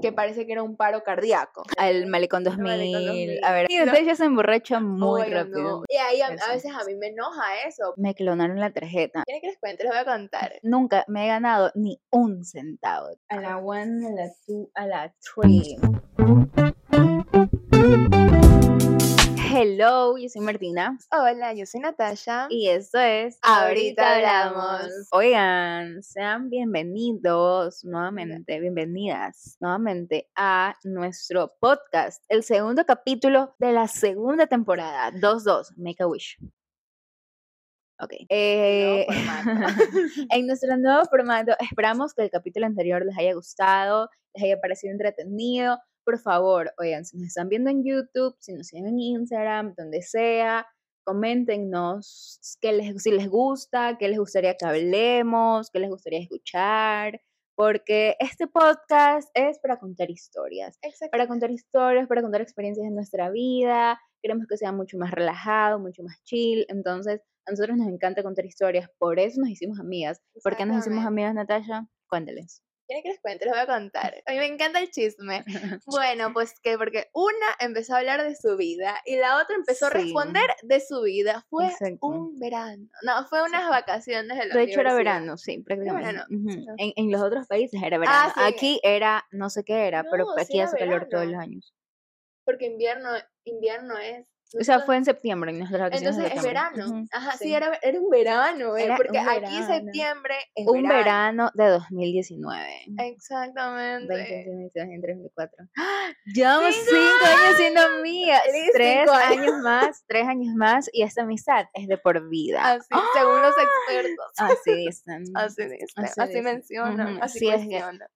que parece que era un paro cardíaco. Al Malecón 2000. Malecón 2000. A ver, y ustedes ya se emborrachan muy Oigan, rápido. no. Y ahí a, a veces a mí me enoja eso. Me clonaron la tarjeta. ¿Quieren que les cuente? Les voy a contar. Nunca me he ganado ni un centavo. A la one, a la two, a la three. Hello, yo soy Martina Hola, yo soy Natasha. y esto es Ahorita Hablamos. Oigan, sean bienvenidos nuevamente, bienvenidas nuevamente a nuestro podcast, el segundo capítulo de la segunda temporada, 2-2, Make a Wish. Ok. Eh, en nuestro nuevo formato, esperamos que el capítulo anterior les haya gustado, les haya parecido entretenido. Por favor, oigan, si nos están viendo en YouTube, si nos siguen en Instagram, donde sea, coméntenos qué les, si les gusta, qué les gustaría que hablemos, qué les gustaría escuchar, porque este podcast es para contar historias Exacto. para contar historias, para contar experiencias de nuestra vida. Queremos que sea mucho más relajado, mucho más chill. Entonces, a nosotros nos encanta contar historias, por eso nos hicimos amigas. ¿Por qué nos hicimos amigas, Natasha? Cuéntales. ¿Quieren que les cuente? Les voy a contar. A mí me encanta el chisme. Bueno, pues que porque una empezó a hablar de su vida y la otra empezó a Sí. responder de su vida. Fue Exacto. un verano. No, fue unas vacaciones de la De hecho, era verano, sí, prácticamente. verano, en, en los otros países era verano. sí. Aquí era, no sé qué era, pero No, aquí hace calor todos los años. Porque invierno, invierno es. O sea, fue en septiembre, en nuestras vacaciones de Entonces es verano. Ujú, Ajá, sí, sí. era, era un verano, eh, Era porque un aquí verano. septiembre es Un verano. verano de 2019. Exactamente. 20, 2024. Llevamos ¡Cinco cinco años siendo amigas. Tres años. más, tres años más y esta amistad es de por vida. Así, según los expertos. Así dicen. Así dicen, Así así, mencionan, Ujú, así sí, es.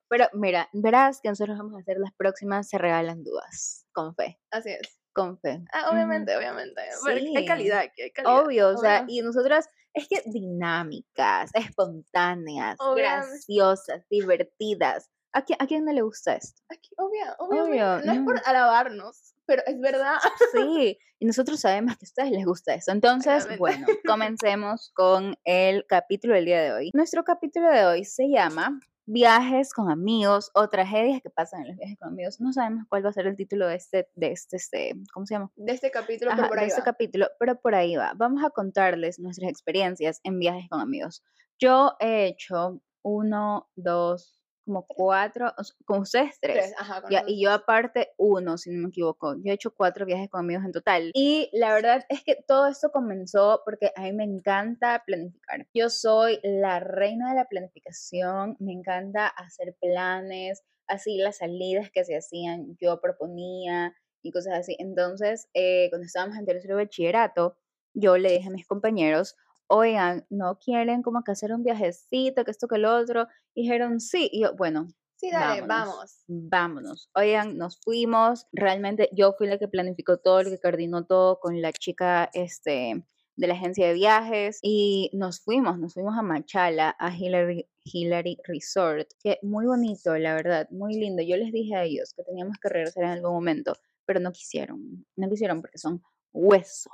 Pero mira, verás que nosotros vamos a hacer las próximas, se regalan dudas. Con fe, Así es. Con fe. Ah, obviamente, obviamente. Pero Sí. hay calidad aquí, hay calidad. Obvio, o sea, obvio. y nosotras es que dinámicas, espontáneas, Obviamente. graciosas, divertidas. ¿A quién, ¿A quién no le gusta esto? Aquí, obvio, obviamente. Obvio, no es por no. alabarnos, pero es verdad. Sí, y nosotros sabemos que a ustedes les gusta eso. Entonces, bueno, comencemos con el capítulo del día de hoy. Nuestro capítulo de hoy se llama Viajes con amigos o tragedias que pasan en los viajes con amigos. No sabemos cuál va a ser el título de este, de este, este ¿cómo se llama? De este capítulo, Ajá, pero por de ahí este va. capítulo, pero por ahí va. Vamos a contarles nuestras experiencias en viajes con amigos. Yo he hecho uno, dos, como cuatro, con ustedes tres. Tres, ajá, con Ya, nosotros y yo aparte uno, si no me equivoco. Yo he hecho cuatro viajes con amigos en total. Y la verdad es que todo esto comenzó porque a mí me encanta planificar. Yo soy la reina de la planificación, me encanta hacer planes, así las salidas que se hacían, yo proponía y cosas así. Entonces, eh, cuando estábamos en tercero de bachillerato, yo le dije a mis compañeros, oigan, ¿no quieren como que hacer un viajecito, que esto, que lo otro? Y dijeron, sí. Y yo, bueno, Sí, dale, vámonos. vamos. vámonos. Oigan, nos fuimos. Realmente yo fui la que planificó todo, la que coordinó todo con la chica este, de la agencia de viajes y nos fuimos, nos fuimos a Machala, a Hillary, Hillary Resort, que muy bonito, la verdad, muy lindo. Yo les dije a ellos que teníamos que regresar en algún momento, pero no quisieron, no quisieron porque son hueso.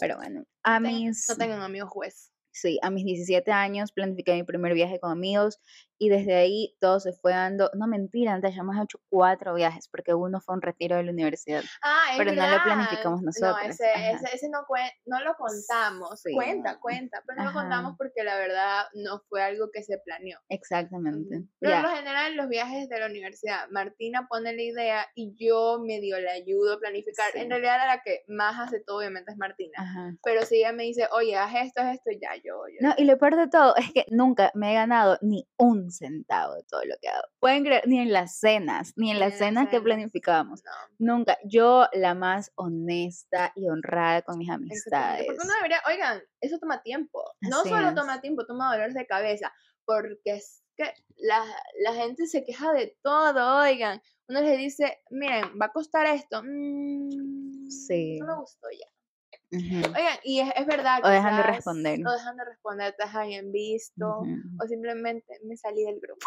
Pero bueno, a mis... No tengan amigos juez. Sí, a mis 17 años planifiqué mi primer viaje con amigos y desde ahí todo se fue dando, no mentira, Natasha, hemos hecho cuatro viajes porque uno fue un retiro de la universidad. Ah, Pero no lo verdad. planificamos No, nosotros, ese, ajá. ese, ese no, no lo contamos. Sí, Cuenta, no. cuenta, pero no lo Ajá. contamos porque la verdad no fue algo que se planeó. Exactamente. Pero ya. por lo general, los viajes de la universidad, Martina pone la idea y yo medio le ayudo a planificar. Sí. En realidad, la que más hace todo, obviamente, es Martina. Ajá. Pero si ella me dice, oye, haz esto, haz esto, ya, yo. yo No, y lo peor de todo es que nunca me he ganado ni un centavo de todo lo que hago. Pueden creer, ni en las cenas, ni en las en las cenas que planificábamos. no. Nunca. Yo, la más honesta y honrada con mis amistades. Porque uno debería, oigan, eso toma tiempo. No Así solo es. toma tiempo, toma dolores de cabeza. Porque es que la, la gente se queja de todo, oigan. Uno les dice, miren, va a costar esto. Mm, Sí. No me gustó ya. Ujú. Oigan, y es, es verdad. O dejan de responder. O dejan de responder, te en visto. Ujú. O simplemente me salí del grupo.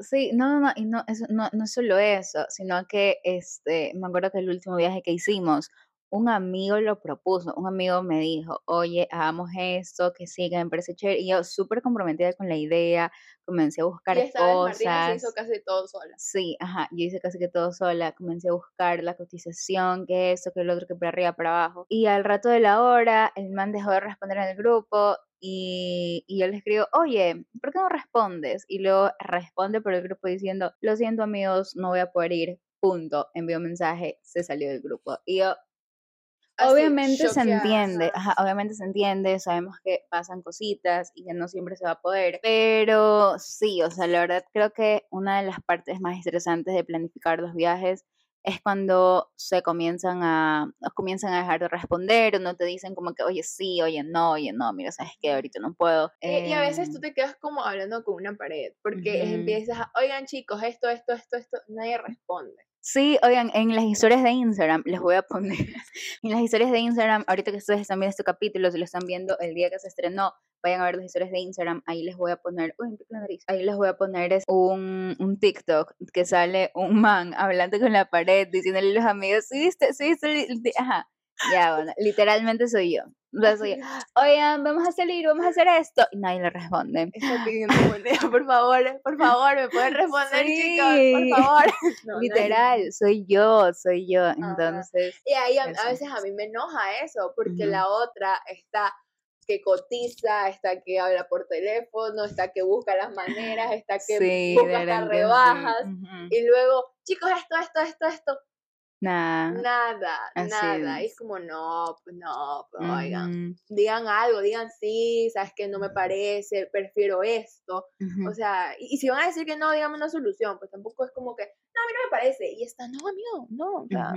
Sí, no, no, no, y no, eso, no, no solo eso, sino que este, me acuerdo que el último viaje que hicimos, un amigo lo propuso, un amigo me dijo, oye, hagamos esto, que que me parece chévere. Y yo súper comprometida con la idea, comencé a buscar Y esta vez cosas. Martina se hizo casi todo sola. Sí, ajá, yo hice casi que todo sola, comencé a buscar la cotización, que eso, que el otro, que para arriba, para abajo. Y al rato de la hora, el man dejó de responder en el grupo y, y yo le escribo, oye, ¿por qué no respondes? Y luego responde por el grupo diciendo, lo siento amigos, no voy a poder ir, punto, envió mensaje, se salió del grupo. Y yo, Así, obviamente se entiende, ajá. obviamente se entiende, sabemos que pasan cositas y que no siempre se va a poder, pero sí, o sea, la verdad creo que una de las partes más estresantes de planificar los viajes es cuando se comienzan a, comienzan a dejar de responder o no te dicen como que, oye, sí, oye, no, oye, no, mira, sabes que ahorita no puedo. Y, y a veces tú Em, te quedas como hablando con una pared, porque empiezas a, oigan chicos, esto, esto, esto, esto, nadie responde. Sí, oigan, en las historias de Instagram les voy a poner, en las historias de Instagram, ahorita que ustedes están viendo este capítulo, si lo están viendo el día que se estrenó, vayan a ver las historias de Instagram, ahí les voy a poner, uy, me la nariz, ahí les voy a poner un, un TikTok que sale un man hablando con la pared, diciéndole a los amigos, sí, viste, sí, viste, el ti-?" ajá, ya, bueno, literalmente soy yo, oigan, vamos a salir, vamos a hacer esto, y nadie le responde. Está pidiendo por favor, por favor, me pueden responder, chicos, por favor. No, nadie. Literal, soy yo, soy yo, entonces... Y ahí a, veces a mí me enoja eso, porque la otra está que cotiza, está que habla por teléfono, está que busca las maneras, está que Sí, busca sí, rebajas. Y luego, chicos, esto, esto, esto, esto, Nah, nada, así nada. Y es. como, no, no, pues oigan, digan algo, digan sí, sabes que no me parece, prefiero esto. O sea, y, y si van a decir que no, díganme una solución, pues tampoco es como que, no, a mí no me parece. Y está, no, amigo, no, o sea,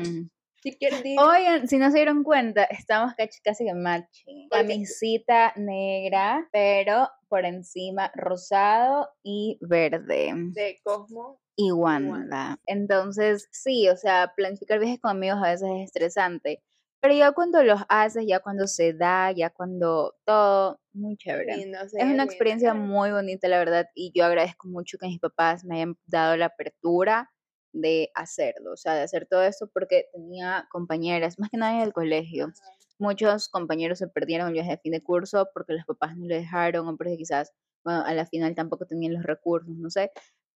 si quieres decir, Oigan, si no se dieron cuenta, estamos casi, casi que matching. Camisita negra, pero por encima rosado y verde. de Cosmo, Y Wanda. Entonces, sí, o sea, planificar viajes con amigos a veces es estresante. Pero ya cuando los haces, ya cuando se da, ya cuando todo, muy chévere. sí, Es una experiencia es muy bonita, la verdad, y yo agradezco mucho que mis papás me hayan dado la apertura de hacerlo, o sea, de hacer todo esto porque tenía compañeras, más que nada en el colegio. Muchos compañeros se perdieron el viaje de fin de curso porque los papás no le dejaron o porque quizás, bueno, a la final tampoco tenían los recursos, no sé.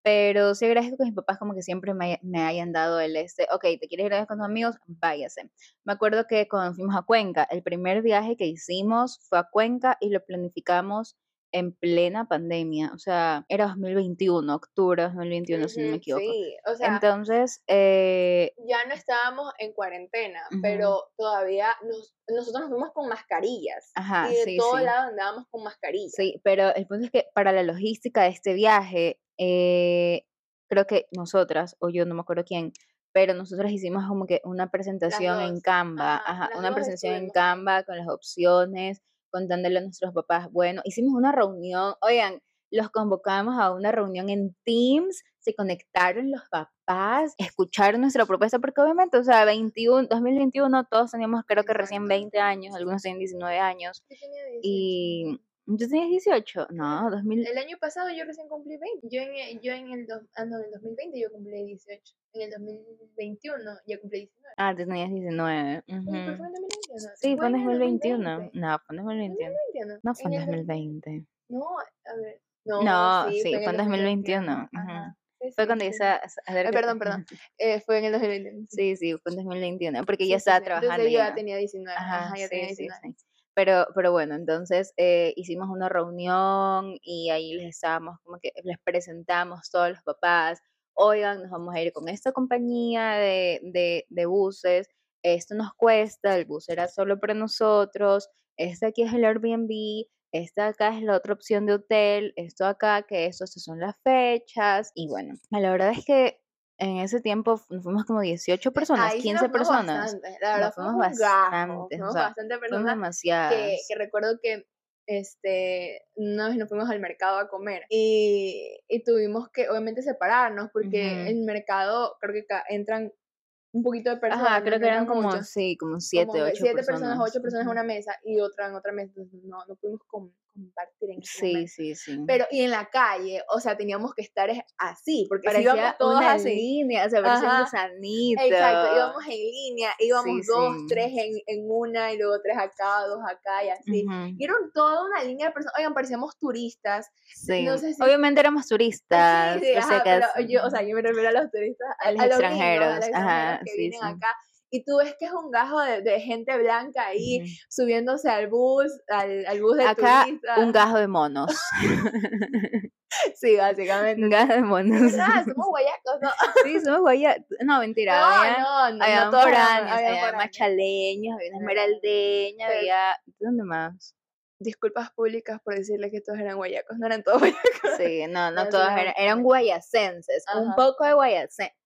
Pero sí agradezco que mis papás como que siempre me, me hayan dado el este, ok, ¿te quieres ir a con tus amigos? Váyase. Me acuerdo que cuando fuimos a Cuenca, el primer viaje que hicimos fue a Cuenca y lo planificamos en plena pandemia, o sea, era 2021, octubre de 2021, si no me equivoco. Sí, o sea, Entonces, eh, ya no estábamos en cuarentena, Ujú. pero todavía nos, nosotros nos fuimos con mascarillas. Ajá, y de sí, todos sí. lados andábamos con mascarillas. Sí, pero el punto es que para la logística de este viaje, eh, creo que nosotras, o yo no me acuerdo quién, pero nosotras hicimos como que una presentación en Canva, ajá, una presentación en. Canva con las opciones, contándole a nuestros papás, bueno, hicimos una reunión, oigan, los convocamos a una reunión en Teams, se conectaron los papás, escucharon nuestra propuesta, porque obviamente, o sea, 21, 2021, todos teníamos creo que recién Exacto. 20 años, algunos tienen 19 años, Yo tenía 18. y ¿tú tenías 18? No, 2000. El año pasado yo recién cumplí 20. Yo en el, yo en el, dos- ah, no, en el 2020 yo cumplí 18. En el 2021 yo cumplí 19. Ah, tú tenías 19. Oye, ujú. pero fue en 2021. Sí, fue en el 2021. 2020. No, fue en ¿Fue en 2021. 2021? No fue en el dos- 2020. No, a ver. No, No, sí, en fue en el 2021, Ajá. ujú. Sí, Fue sí, cuando sí. hice a- a hacer Ay, que- perdón, perdón. Eh, fue en el 2021. Sí, sí, fue en 2021, porque Sí, ya sí, estaba sí. trabajando. Entonces yo ya ya. tenía 19. Ajá, Ajá, ya sí, tenía sí, 19. Pero, pero bueno, entonces eh, hicimos una reunión y ahí les estábamos como que les presentamos todos los papás, oigan, nos vamos a ir con esta compañía de, de, de buses, esto nos cuesta, el bus era solo para nosotros, este aquí es el Airbnb, esta acá es la otra opción de hotel, esto acá, que esto, estas son las fechas, y bueno, la verdad es que en ese tiempo fu- fuimos como 18 personas, Ahí sí 15 nos fuimos personas. bastante, La verdad, Nos fuimos fuimos bastantes, o fuimos sea, bastante personas demasiadas. que, que recuerdo que este una vez nos fuimos al mercado a comer y, y tuvimos que obviamente separarnos porque Ujú. el mercado creo que entran un poquito de personas Ajá, creo no que eran como, muchos, sí, como siete, como ocho siete personas. personas, ocho personas en una mesa y otra en otra mesa entonces no, no pudimos com- compartir en ese Sí, momento. sí, sí. Pero, y en la calle, o sea, teníamos que estar es- así, porque si parecía íbamos todos una así. línea, o sea, parecía un gusanito. Exacto, íbamos en línea, íbamos Sí, dos, sí. tres en, en una y luego tres acá, dos acá y así. Ujú, Y era toda una línea de personas, oigan, parecíamos turistas. sí. no sé si- Obviamente éramos turistas. Sí, sí, si ajá, pero yo, o sea, yo me refiero a los turistas, A los gringos, extranjeros, a los ajá, que vienen acá. Y tú ves que es un gajo de, de gente blanca ahí subiéndose al bus, al, al bus de Acá turistas. un gajo de monos. Sí, básicamente. un gajo de monos. Ah, somos guayacos, ¿no? sí, somos guaya. No, mentira. No, había, no, no, había no había había machaleños, había una Había- esmeraldeña, pero- había. ¿Dónde más? Disculpas públicas por decirle que todos eran guayacos, no eran todos guayacos. Sí, no, no No, todos sí, eran, eran guayacenses, un poco de guayacenses.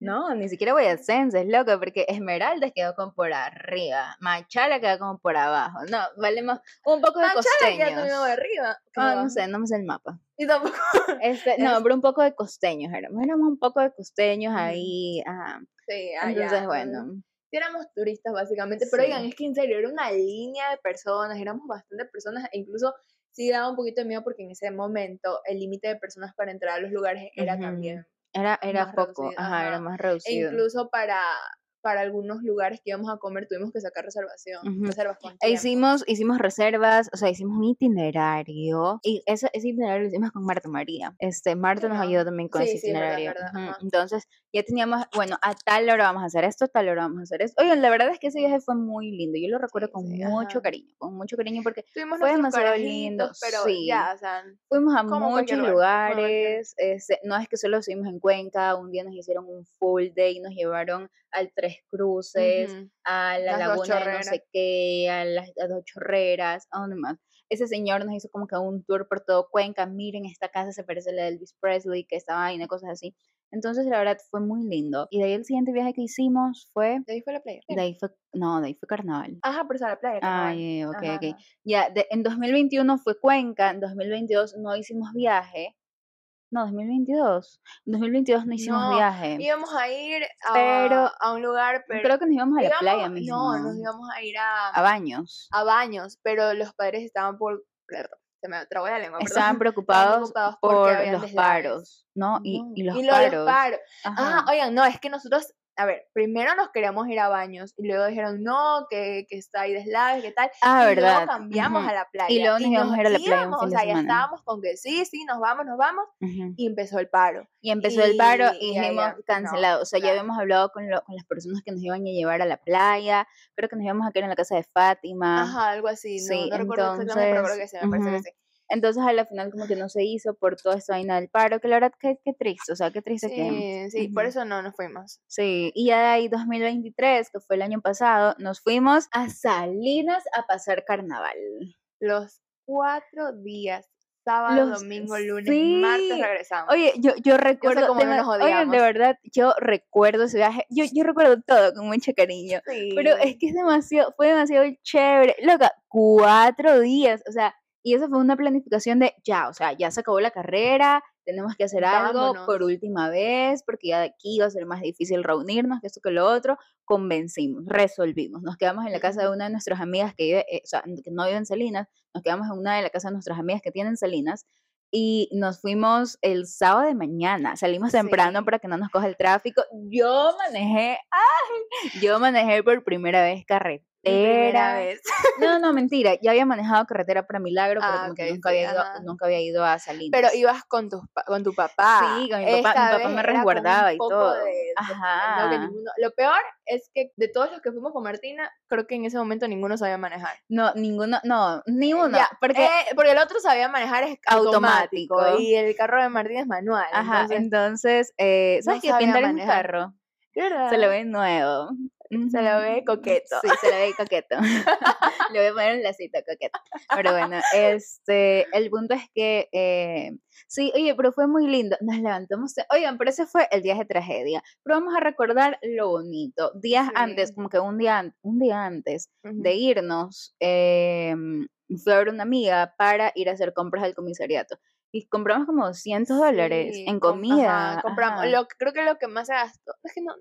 No, ni siquiera guayacenses, loco, porque Esmeraldas quedó como por arriba, Machala quedó como por abajo. No, vale más, un poco de Machala costeños. todavía de arriba. Ah, no sé, no me sé el mapa. Y tampoco. Este, no, pero un poco de costeños éramos, éramos un poco de costeños Ujú. ahí, ajá. Sí, allá, Entonces, mm, bueno, sí éramos turistas básicamente, pero Sí. oigan, es que en serio, era una línea de personas, éramos bastantes personas, e incluso sí daba un poquito de miedo porque en ese momento el límite de personas para entrar a los lugares era también, era, era poco, reducido, ajá, era ajá. más e reducido. incluso para, para algunos lugares que íbamos a comer tuvimos que sacar reservación, Ujú. reservas con E hicimos, hicimos reservas, o sea, hicimos un itinerario y ese, ese itinerario lo hicimos con Marta María. Este, Marta nos ayudó también con Sí, ese sí, verdad, itinerario. verdad. Entonces, ya teníamos, bueno, a tal hora vamos a hacer esto, a tal hora vamos a hacer esto. Oigan, la verdad es que ese viaje fue muy lindo. Yo lo recuerdo Sí, con mucho cariño, con mucho cariño porque Tuvimos fue demasiado lindo, pero sí. ya, o sea, fuimos a muchos lugares. este, no es que solo estuvimos en Cuenca, un día nos hicieron un full day, nos llevaron al Tres Cruces, ujú. a la Las laguna de no sé qué, a las, dos chorreras, a dónde más. Ese señor nos hizo como que un tour por todo Cuenca, miren, esta casa se parece a la de Elvis Presley, que estaba ahí, cosas así. Entonces, la verdad, fue muy lindo. Y de ahí el siguiente viaje que hicimos fue, de ahí fue la playa. de ahí fue, no, de ahí fue carnaval. Ajá, pero a la playa. carnaval. Ay, ok, Ajá, ok. Ya, de- en 2021 fue Cuenca, en 2022 no hicimos viaje. No, 2022. En 2022 no hicimos No, viaje. Íbamos a ir a, Pero- a un lugar, pero Creo que nos íbamos a la playa mismo. No, nos íbamos a ir a, A baños. a baños, pero los padres estaban por... Se me trabó la lengua. Estaban preocupados, preocupados porque por los paros, ¿no? Y, No, y los lo de los paros. paros. Ajá. Ah, oigan, no, es que nosotros, a ver, primero nos queríamos ir a baños y luego dijeron no, que, que está ahí deslaves, que tal. Ah, y verdad. luego cambiamos a la playa. Y luego nos íbamos a ir a la playa íbamos, o sea, ya estábamos con que sí, sí, nos vamos, nos vamos. Y empezó el paro. Y empezó el paro Y- ya, dijimos ya, no, cancelado. o sea, ya habíamos hablado con, lo- con las personas que nos iban a llevar a la playa. Creo que nos íbamos a quedar en la casa de Fátima. Ajá, algo así. No, sí, no recuerdo exactamente, pero creo que sí, me parece que sí. Entonces a la final como que no se hizo por toda esta vaina del paro, que la verdad que, que triste, o sea, qué triste que... Sí, sí, por Ujú. eso no nos fuimos. Sí, y ya de ahí 2023, que fue el año pasado, nos fuimos a Salinas a pasar carnaval. Los cuatro días, sábado, Los- domingo, lunes, martes sí. regresamos. Oye, yo, yo recuerdo, cómo de, no nos oigan, de verdad, yo recuerdo ese viaje, yo, yo recuerdo todo con mucho cariño, pero es Sí. que es demasiado, fue demasiado chévere, loca, cuatro días, o sea, y eso fue una planificación de ya, o sea, ya se acabó la carrera, tenemos que hacer algo por última vez, porque ya de aquí iba a ser más difícil reunirnos, que esto que lo otro, convencimos, resolvimos, nos quedamos en la casa de una de nuestras amigas que vive, eh, o sea, que no vive en Salinas, nos quedamos en una de las casas de nuestras amigas que tienen Salinas, y nos fuimos el sábado de mañana, salimos temprano Sí. para que no nos coja el tráfico, yo manejé, ay, yo manejé por primera vez carretera. Primera vez. No, no, mentira. Ya había manejado carretera para Milagro, pero Ah, como que nunca, sí, había ido, ajá. nunca había ido a Salinas. Pero ibas con tu, con tu papá. Sí, con mi papá, mi papá me resguardaba y todo. de- de- Ajá. ninguno- Lo peor es que de todos los que fuimos con Martina, creo que en ese momento ninguno sabía manejar. No, ninguno, no, ni uno. Ya, porque, eh, porque el otro sabía manejar es automático, Automático. y el carro de Martín es manual. ajá, entonces, entonces, eh, ¿sabes no qué? Pintar un carro se lo ve nuevo. Se lo ve coqueto. Sí, se lo ve coqueto. Le voy a poner un lacito coqueto. Pero bueno, este, el punto es que, eh, sí, oye, pero fue muy lindo. Nos levantamos, oigan, pero ese fue el día de tragedia. Pero vamos a recordar lo bonito. Días antes, Sí. como que un día, un día antes Ujú. de irnos, eh, fui a ver una amiga para ir a hacer compras al comisariato. Y compramos como 200 dólares Sí, en com- comida. ajá, compramos. ajá. Lo, creo que lo que más se gastó, es que no,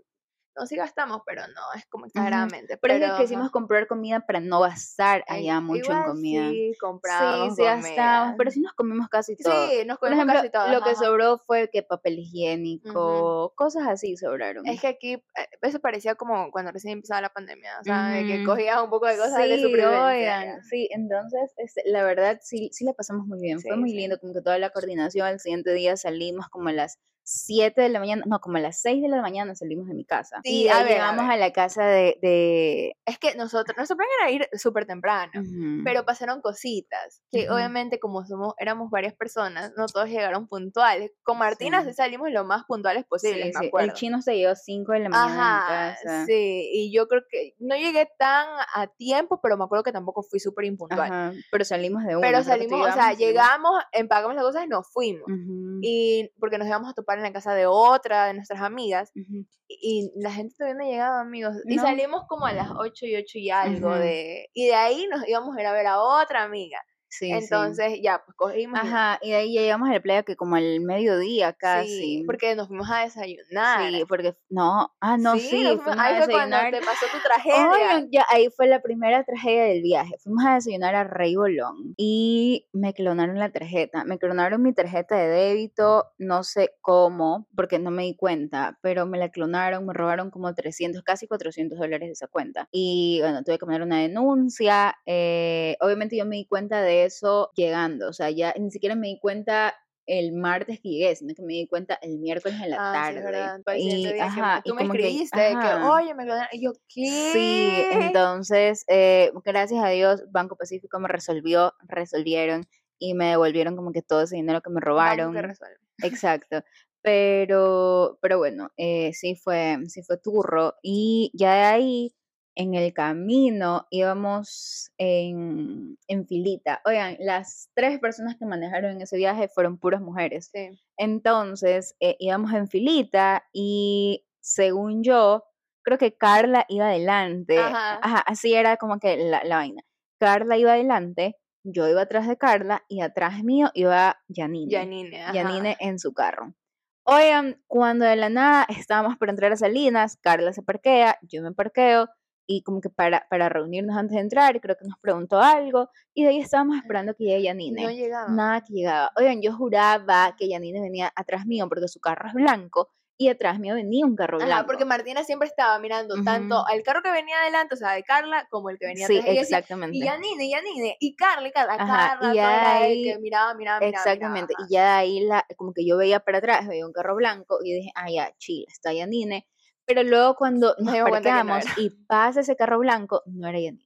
no, sí gastamos, pero no es como exageradamente. Pero, es Pero, que quisimos comprar comida para no gastar allá mucho en comida. Sí, Sí, compramos sí gastábamos, pero comida. sí nos comimos casi todo. Sí, nos Por ejemplo, casi todo. lo que sobró fue que papel higiénico, cosas así sobraron. Es que aquí, eh, eso parecía como cuando recién empezaba la pandemia, o sea, de que cogías un poco de cosas de Sí, supervivencia. oigan, ya. sí, entonces, este, la verdad, sí, sí la pasamos muy bien, fue Sí, muy sí. lindo, como que toda la coordinación, al siguiente día salimos como a las 7 de la mañana, no, como a las 6 de la mañana salimos de mi casa. Sí, y a ver, a llegamos a, ver. la casa de... de Es que nosotros, nuestro plan era ir súper temprano. Ujú, Pero pasaron cositas, que Ujú. obviamente como somos, éramos varias personas, no todos llegaron puntuales. Con Martina Sí. salimos lo más puntuales posibles, sí, me sí, el acuerdo. chino se llegó 5 de la mañana a Ajá, casa. sí, y yo creo que no llegué tan a tiempo, pero me acuerdo que tampoco fui súper impuntual. Ajá, pero salimos de una. Pero salimos, o sea, llegamos empacamos las cosas y nos fuimos. Ujú, Y porque nos íbamos a topar en la casa de otra de nuestras amigas. Y y la gente todavía no llegaba, amigos. Y salimos como a las 8 y 8 y algo de... Y de ahí nos íbamos a ir a ver a otra amiga. Sí, sí. Entonces, ya, pues cogimos. Ajá, y de ahí ya llegamos a la playa que como al mediodía casi. Sí, porque nos fuimos a desayunar. Sí, porque no, ah, no, sí, nos fuimos- fuimos ahí a fue cuando te pasó tu tragedia. Oigan, ya ahí fue la primera tragedia del viaje. Fuimos a desayunar a Rey Bolón y me clonaron la tarjeta. Me clonaron mi tarjeta de débito, no sé cómo, porque no me di cuenta, pero me la clonaron, me robaron como 300, casi 400 dólares de esa cuenta. Y bueno, tuve que poner una denuncia. eh, obviamente yo me di cuenta de eso llegando, o sea, ya ni siquiera me di cuenta el martes que llegué, sino que me di cuenta el miércoles en la Ah, tarde. es verdad. Fue el siguiente Y, que me- ajá, y tú me como que- escribiste que, oye, me. Y yo, ¿qué? Sí, entonces, eh, gracias a Dios, Banco Pacífico me resolvió, resolvieron y me devolvieron como que todo ese dinero que me Banco robaron. que resuelve. Exacto. Pero, pero bueno, eh, sí fue, sí fue turro. Y ya de ahí, en el camino, íbamos en, en filita. Oigan, las tres personas que manejaron en ese viaje fueron puras mujeres. Sí. Entonces, eh, íbamos en filita y según yo, creo que Carla iba adelante. Ajá. Ajá, así era como que la, la vaina. Carla iba adelante, yo iba atrás de Carla y atrás mío iba Janine. Janine, ajá. Janine en su carro. Oigan, cuando de la nada estábamos por entrar a Salinas, Carla se parquea, yo me parqueo y como que para, para reunirnos antes de entrar, creo que nos preguntó algo y de ahí estábamos esperando que llegue Janine. No llegaba. Nada que llegaba. Oigan, yo juraba que Janine venía atrás mío porque su carro es blanco y atrás mío venía un carro Ajá, blanco. porque Martina siempre estaba mirando tanto Ujú. al carro que venía adelante, o sea, de Carla, como el que venía Sí, atrás. Y ella decía, exactamente. Y Yanine, Yanine, y Carla, y Carla, Ajá, Carla, y ahí- que miraba, miraba, miraba. Exactamente, miraba, y ya de ahí la, como que yo veía para atrás, veía un carro blanco y dije, ah, ya, chile, está Yanine. Pero luego cuando Nos no parqueamos y pasa ese carro blanco, no era Yanine.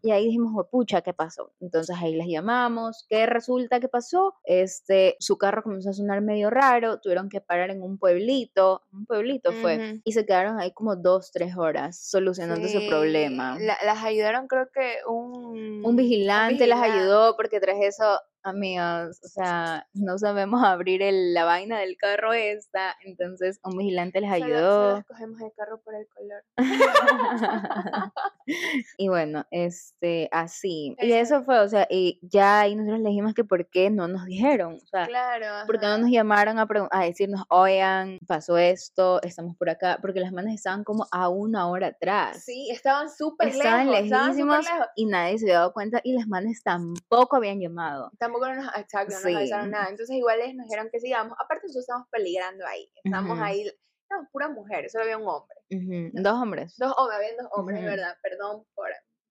Y ahí dijimos, pucha, ¿qué pasó? Entonces ahí las llamamos, ¿qué resulta que pasó? Este, su carro comenzó a sonar medio raro, tuvieron que parar en un pueblito, un pueblito fue, y se quedaron ahí como dos, tres horas solucionando Sí, problema. la- las ayudaron, creo que un. un vigilante las vigilante. ayudó porque tras eso, amigos, o sea, no sabemos abrir el- la vaina del carro esta, entonces un vigilante les ayudó. Solo escogemos el carro por el color. y bueno, este, así. Y Eso. fue, o sea, y ya ahí nosotros le dijimos que por qué no nos dijeron, o sea, Claro. ¿Por qué no nos llamaron a, a decirnos, oigan, pasó esto, estamos por acá? Porque las manos estaban como a una hora atrás. Sí, estaban súper lejos. Estaban lejísimos lejos. y nadie se había dado cuenta y las manes tampoco habían llamado. Tampoco nos, exacto, no Sí. nos avisaron nada. Entonces, igual ellos nos dijeron que sigamos. Aparte, nosotros estábamos peligrando ahí. Estábamos Ujú. ahí. Éramos puras mujeres, solo había un hombre. Dos hombres. Dos hombres, habían dos hombres, es verdad. Perdón por.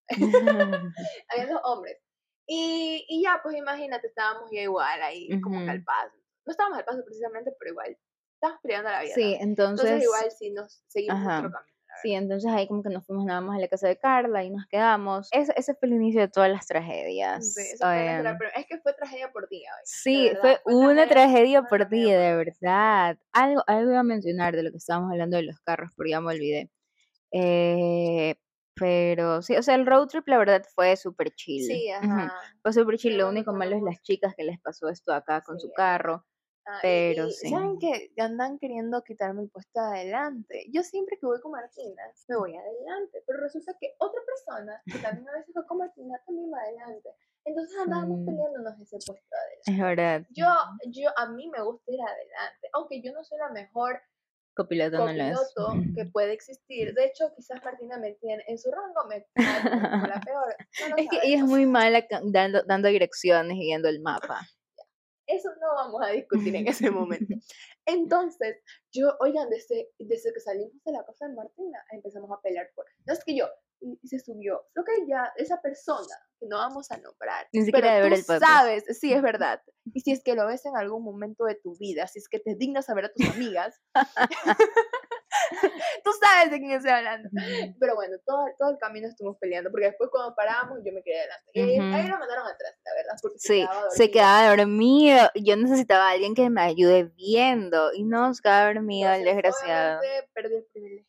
habían dos hombres. Y, y ya, pues imagínate, estábamos ya igual ahí, como que al paso. No estábamos al paso precisamente, pero igual. Estábamos peleando la vida. sí, ¿no? entonces, Entonces, igual sí nos seguimos ajá. nuestro camino. Sí, entonces ahí como que nos fuimos nada más a la casa de Carla y nos quedamos. Ese, ese fue el inicio de todas las tragedias. Sí, fue pero es que fue tragedia por ti hoy. Sí, fue fue una tragedia- por tragedia de verdad. Algo, algo iba a mencionar de lo que estábamos hablando de los carros, pero ya me olvidé. Eh, pero sí, o sea, el road trip la verdad fue súper chill. Sí, ajá. Fue súper chill. Lo único malo es las chicas que les pasó esto acá con su carro. Ah, Pero y sí. ¿Saben que Andan queriendo quitarme el puesto de adelante. Yo siempre que voy con Martina, me voy adelante. Pero resulta que otra persona, que también a veces va con Martina, también va adelante. Entonces andábamos Mm. peleándonos ese puesto de adelante. Es verdad. Yo, yo, a mí me gusta ir adelante. Aunque yo no soy la mejor Copiloto no que puede existir. De hecho, quizás Martina me tiene en su rango, me la peor. No Es que ella es muy mala dando, dando direcciones y viendo el mapa. Eso no vamos a discutir en ese momento. Entonces, yo, oigan, desde, desde que salimos de la casa de Martina, empezamos a pelear por. No es que yo, y, se subió. Creo que ya esa persona, que no vamos a nombrar, Ni siquiera pero de ver tú el sabes, sí, es verdad. Y si es que lo ves en algún momento de tu vida, si es que te dignas a ver a tus amigas, tú sabes de quién estoy hablando. Pero bueno, todo, todo el camino estuvimos peleando, porque después cuando parábamos yo me quedé adelante. Y ahí, ahí Ujú. lo mandaron atrás, la verdad, porque se Sí, quedaba se quedaba dormido. Yo necesitaba a alguien que me ayude viendo y no se quedaba dormido el desgraciado. obviamente, perdí el privilegio.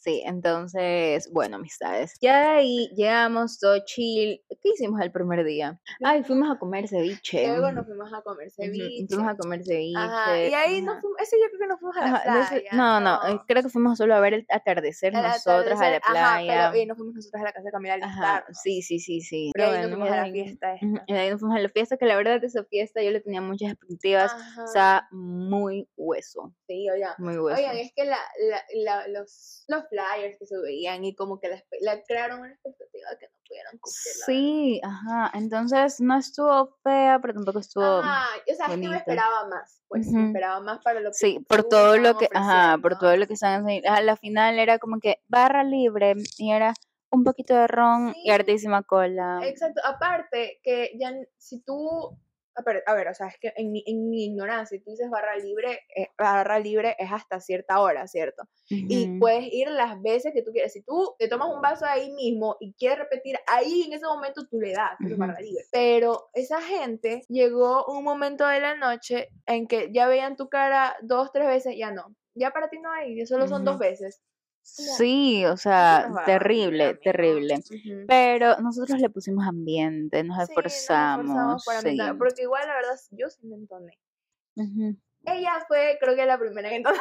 Sí, entonces, bueno, amistades. Ya de ahí llegamos todo chill. ¿Qué hicimos el primer día? Ay, fuimos a comer ceviche. Luego nos fuimos a comer ceviche. Fuimos a comer ceviche. Ajá, y ahí nos fuimos, ese día creo que nos fuimos a la Ajá, de playa. no, no, eh, creo que fuimos solo a ver el atardecer Al nosotros a la atardecer, ajá, playa. pero, y nos fuimos nosotros a la casa de Camila Ajá, sí, sí, sí, sí. Y Pero ahí nos bueno, fuimos a la fiesta esta. y de ahí nos fuimos a la fiesta, que la verdad esa fiesta yo le tenía muchas expectativas. Ajá. Estaba muy hueso, Sí, oigan. muy hueso. Oigan, es que la, la, la- los, los flyers que se veían y como que la, la crearon una expectativa que no pudieron cumplir. Sí, ajá. Entonces no estuvo fea, pero tampoco estuvo. Ajá, o sea, es que me esperaba más, pues Ujú. me esperaba más para lo que Sí, por todo lo que, ajá, por todo lo que estaban enseñando. A la final era como que barra libre y era un poquito de ron y Sí. hartísima cola. Exacto, aparte que ya si tú, a ver, a ver, o sea, es que en mi, en mi ignorancia, si tú dices barra libre, eh, barra libre es hasta cierta hora, ¿cierto? Y Ujú. puedes ir las veces que tú quieras. Si tú te tomas un vaso ahí mismo y quieres repetir, ahí en ese momento tú le das, eso es barra libre. Pero esa gente llegó un momento de la noche en que ya veían tu cara dos, tres veces, ya no. Ya para ti no hay, solo son dos Ujú. veces. Sí, o sea, terrible, terrible. Pero nosotros le pusimos ambiente, nos Sí, nos esforzamos. esforzamos para sí. ambientar, porque igual la verdad yo sí me entoné. Ella fue, creo que la primera que entonó.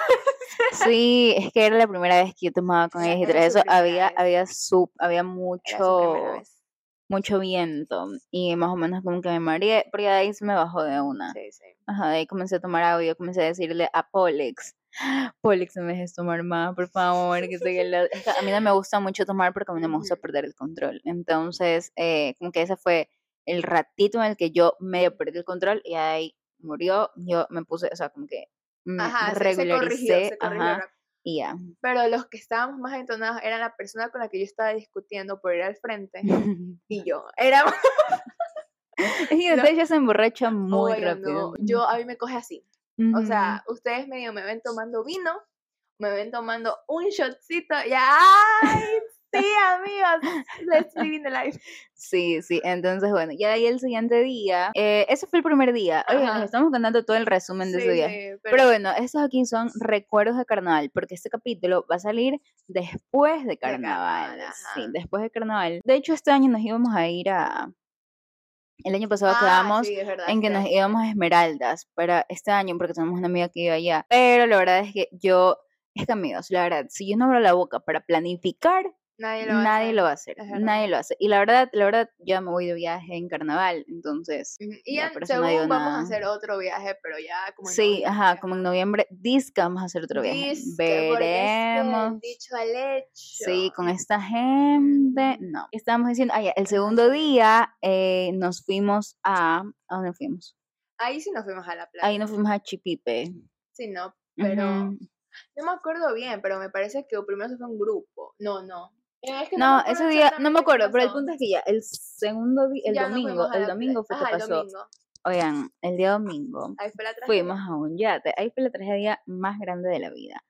Sí, es que era la primera vez que yo tomaba con ellas y tras eso había, vez. había sub, había mucho, mucho viento y más o menos como que me mareé, pero ya de ahí se me bajó de una. Sí, sí. Ajá, de ahí comencé a tomar agua y yo comencé a decirle a Polex, Polex, no me dejes tomar más, por favor, que la- que a mí no me gusta mucho tomar porque a mí no me gusta perder el control. Entonces, eh, como que ese fue el ratito en el que yo medio perdí el control y ahí murió, yo me puse, o sea, como que me Ajá, se, se corrigió, regularicé, se corrigió ajá, y ya. Pero los que estábamos más entonados eran la persona con la que yo estaba discutiendo por ir al frente y yo. Era Y Lo- usted ya se emborracha muy Oigan, rápido. no, yo a mí me coge así. O sea, ustedes medio me ven tomando vino, me ven tomando un shotcito y ¡ay! Sí, amigos, let's living the life. Sí, sí, entonces bueno, ya de ahí el siguiente día, eh, ese fue el primer día, oye, nos estamos contando todo el resumen de Sí, ese día. sí, Pero bueno, estos aquí son recuerdos de carnaval, porque este capítulo va a salir después de carnaval. carnaval, sí, después de carnaval. De hecho, este año nos íbamos a ir a... El año pasado Ah, quedamos sí, es verdad, en que nos íbamos a Esmeraldas para este año, porque tenemos una amiga que iba allá. Pero la verdad es que yo, es que amigos, la verdad, si yo no abro la boca para planificar, Nadie lo va a nadie hacer. lo va a hacer, es nadie lo hace. Y la verdad, la verdad, yo me voy de viaje en carnaval, entonces, Y Ya, ya, no según vamos nada. a hacer otro viaje, pero ya como en sí, ajá, como en noviembre, disca vamos a hacer otro viaje. Dizque, porque es que Veremos. el dicho al hecho. Sí, con esta gente, no. Estábamos diciendo, ah, ya, el segundo día eh, nos fuimos a, ¿a dónde fuimos? Ahí sí nos fuimos a la playa. Ahí nos fuimos a Chipipe. Sí, no, pero Ujú. no me acuerdo bien, pero me parece que primero se fue un grupo. No, no. Eh, es que No, acuerdo ese día, no me acuerdo, pero el punto es que ya, el segundo día, el Ya nos domingo, el domingo fue que Ajá, el pasó. Oigan, el día domingo fue la fuimos a un yate. Ahí fue la tragedia más grande de la vida.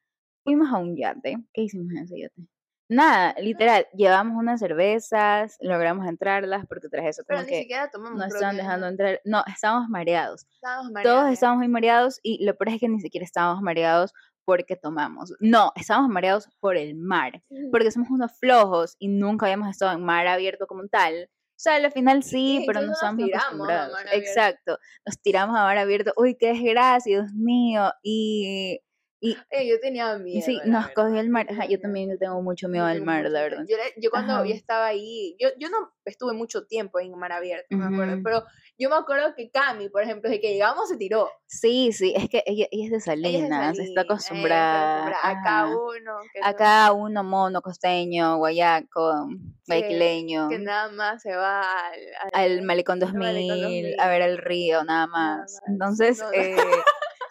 Fuimos a un yate. ¿Qué hicimos en ese yate? Nada, literal, llevamos unas cervezas, logramos entrarlas porque tras eso como que tomamos. no creo estaban que dejando no. entrar. No, estábamos mareados. Estábamos Todos mareados. estábamos muy mareados y lo peor es que ni siquiera estábamos mareados porque tomamos. No, estábamos mareados por el mar, porque somos unos flojos y nunca habíamos estado en mar abierto como tal. O sea, al final sí, Sí, pero no estamos acostumbrados. Exacto, nos tiramos a mar abierto. Uy, qué desgracia, Dios mío. Y, Y Eh, yo tenía miedo. sí, nos verdad, cogió el mar. yo Ajá, yo también tengo mucho miedo al mar, la verdad. Yo, yo cuando Ajá. estaba ahí, yo, yo no estuve mucho tiempo en mar abierto, me acuerdo, pero yo me acuerdo que Cami, por ejemplo, de que llegamos se tiró. Sí, sí, es que ella, ella es de Ella es de Salinas, Salinas, está acostumbrada. acostumbrada a cada uno, A cada uno mono, costeño, guayaco, guayaquileño, que nada más se va al, al- al Malecón al Malecón 2000, a ver el río, nada más. más, Entonces, no, no. eh,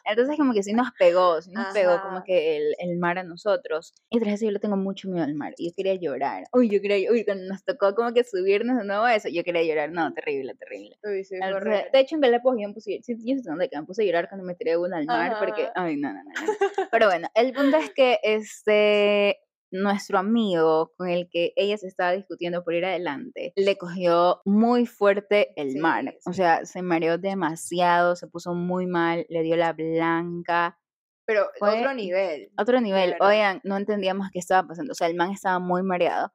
entonces como que sí nos pegó, sí nos pegó como Ajá. que el, el mar a nosotros. Y tras eso yo le tengo mucho miedo al mar. Y yo quería llorar. Uy, yo quería, uy, cuando nos tocó como que subirnos de nuevo a eso, yo quería llorar. No, terrible, terrible. Uy, sí, Entonces, de hecho, en Galápagos yo me puse, sí, yo sé dónde que me puse a llorar cuando me tiré una al mar, porque, Ajá. ay, no, no, no, no. Pero bueno, el punto es que este, nuestro amigo con el que ella se estaba discutiendo por ir adelante, le cogió muy fuerte el Sí, mar. O sea, se mareó demasiado, se puso muy mal, le dio la blanca. Pero fue otro nivel. Otro nivel, oigan, no entendíamos qué estaba pasando. O sea, el man estaba muy mareado.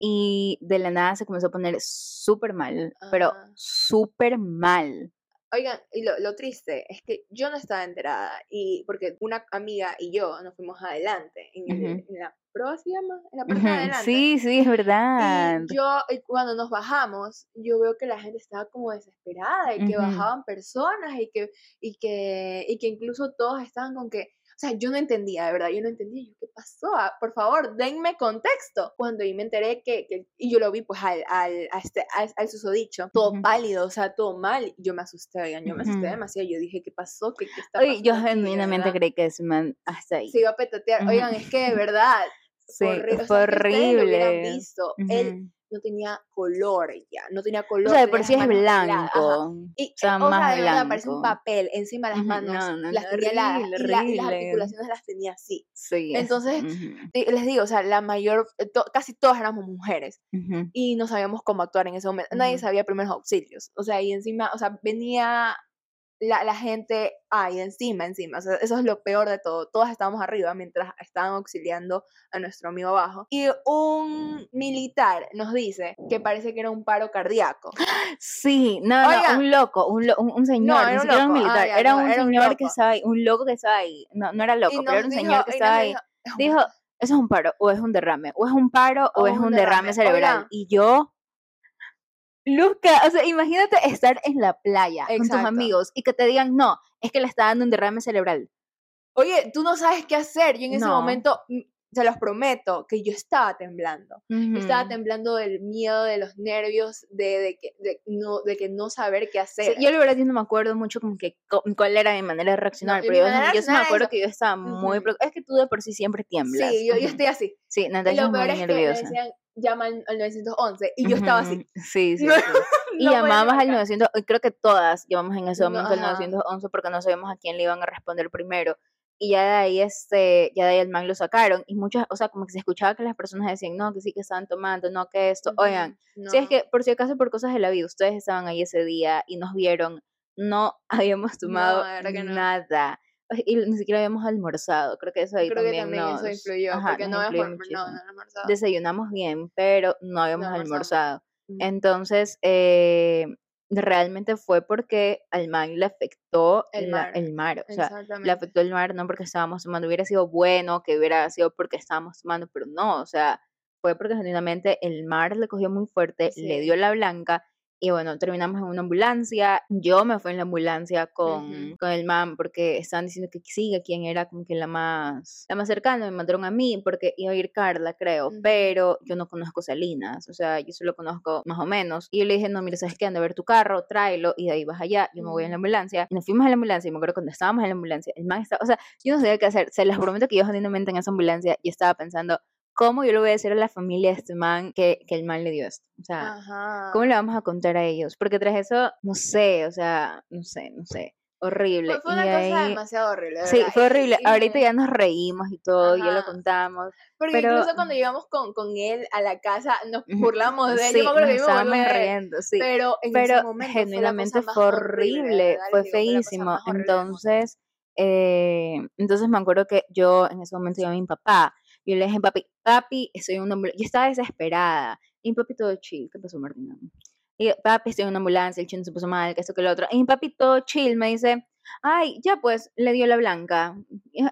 Y de la nada se comenzó a poner súper mal, pero súper mal. Oigan, y lo, lo triste es que yo no estaba enterada, y porque una amiga y yo nos fuimos adelante, en, el- en la proa se llama, en la parte de adelante. Sí, sí, es verdad. Y yo, y cuando nos bajamos, yo veo que la gente estaba como desesperada y que bajaban personas y que, y que, y que incluso todos estaban con que, o sea, yo no entendía, de verdad, yo no entendía, yo, ¿qué pasó? Ah, Por favor, denme contexto. Cuando yo me enteré que, que- y yo lo vi pues al, al, a este, al, al susodicho, todo pálido, o sea, todo mal, yo me asusté, oigan, yo me asusté demasiado, yo dije, ¿qué pasó? ¿Qué, qué está Oye, yo pasando aquí?", de genuinamente creí que ese man hasta ahí. Se iba a petatear, oigan, es que de verdad, Sí, o sea, lo horrible. visto, él Ujú. No tenía color ya, no tenía color. O sea, de por sí es blanco. Y, o sea, o sea, más de verdad, parece un blanco. papel encima de las manos. no, no, las tenía horrible, y, la- y las articulaciones las tenía así. Sí. es- Entonces, les digo, o sea, la mayor, eh, to- casi todas éramos mujeres y no sabíamos cómo actuar en ese momento. Nadie sabía primeros auxilios. O sea, y encima, o sea, venía la, la gente, ay, encima, encima. O sea, eso es lo peor de todo. Todas estábamos arriba mientras estaban auxiliando a nuestro amigo abajo. Y un militar nos dice que parece que era un paro cardíaco. Sí, no, no, Oiga. un loco, un, lo- un, un señor, era ni un siquiera un loco, ah, militar, ya, era no, un era un señor que estaba ahí, un loco que estaba ahí, no, no era loco, pero era un dijo- señor que estaba ahí, dijo, dijo, eso es un paro, o es un derrame, o es un paro, o, O es un derrame, cerebral, y yo, Luzca, o sea, imagínate estar en la playa con tus amigos y que te digan, no, es que le está dando un derrame cerebral, Oye, tú no sabes qué hacer. Yo en ese momento, mm, se los prometo, que yo estaba temblando. Yo Estaba temblando del miedo, de los nervios, de, de que, de, no, de que no saber qué Sí, hacer. yo la verdad yo no me acuerdo mucho como que cuál era mi manera de reaccionar, pero yo, manera de yo sí me acuerdo que yo estaba muy... Preocup- Es que tú de por sí siempre tiemblas. sí, yo, estoy así. Sí, Natalia es muy es que nerviosa. decían, llama al, al 911, y yo estaba así. Sí, sí, No, sí. Y no llamamos al marcar. 900, y creo que todas llamamos en ese No, momento al ajá. 911 porque no sabíamos a quién le iban a responder primero. Y ya de ahí, este, ya de ahí el man lo sacaron. Y muchas, o sea, como que se escuchaba que las personas decían, no, que sí que estaban tomando, no, que esto. Oigan, Ujú, si es no. que por si acaso por cosas de la vida, ustedes estaban ahí ese día y nos vieron, no habíamos tomado que no. nada. Y ni siquiera habíamos almorzado. Creo que eso ahí Creo que también, también nos, eso influyó, ajá, porque no habíamos influyó almor- no, no habíamos almorzado. Desayunamos bien, pero no habíamos almorzamos. almorzado. Entonces, eh, realmente fue porque al man le afectó El la- mar. el mar. O sea, le afectó el mar no porque estábamos tomando. Hubiera sido bueno que hubiera sido porque estábamos tomando, pero no. O sea, fue porque genuinamente el mar le cogió muy fuerte, le dio la blanca. Y bueno, terminamos en una ambulancia. Yo me fui en la ambulancia con, Ujú. con el man porque estaban diciendo que que quién era como que la más, la más cercana. Me mandaron a mí porque iba a ir Carla, creo. Ujú. Pero yo no conozco Salinas. O sea, yo solo conozco más o menos. Y yo le dije, no, mira, ¿sabes qué? Anda a ver tu carro, tráelo y de ahí vas allá. Yo me voy en la ambulancia. Y nos fuimos a la ambulancia. Y me acuerdo cuando estábamos en la ambulancia, el man estaba, o sea, yo no sabía qué hacer. Se les prometo que yo genuinamente en esa ambulancia yo estaba pensando, ¿cómo yo le voy a decir a la familia de este man que, que el man le dio esto? O sea, Ajá. ¿Cómo le vamos a contar a ellos? Porque tras eso, no sé, o sea, no sé, no sé, horrible. Fue, fue y una cosa ahí- demasiado horrible. de Sí, verdad, fue y- horrible. y- Ahorita ya nos reímos y todo, ya lo Ajá. contamos. Porque pero- incluso cuando llegamos con, con él a la casa, nos burlamos de él. Sí, nos estábamos riendo, sí. Pero en Pero ese momento fue genuinamente fue de horrible, verdad fue digo, feísimo. horrible mundo. Entonces, eh, entonces me acuerdo que yo en ese momento llamé a mi papá. Yo le dije, papi, papi, estoy en una ambulancia. Yo estaba desesperada. Y mi papi todo chill. ¿Qué pasó, Martina? Y yo, papi, estoy en una ambulancia, el chino se puso mal, que esto, que lo otro. Y mi papi todo chill me dice, ay, ya pues, le dio la blanca.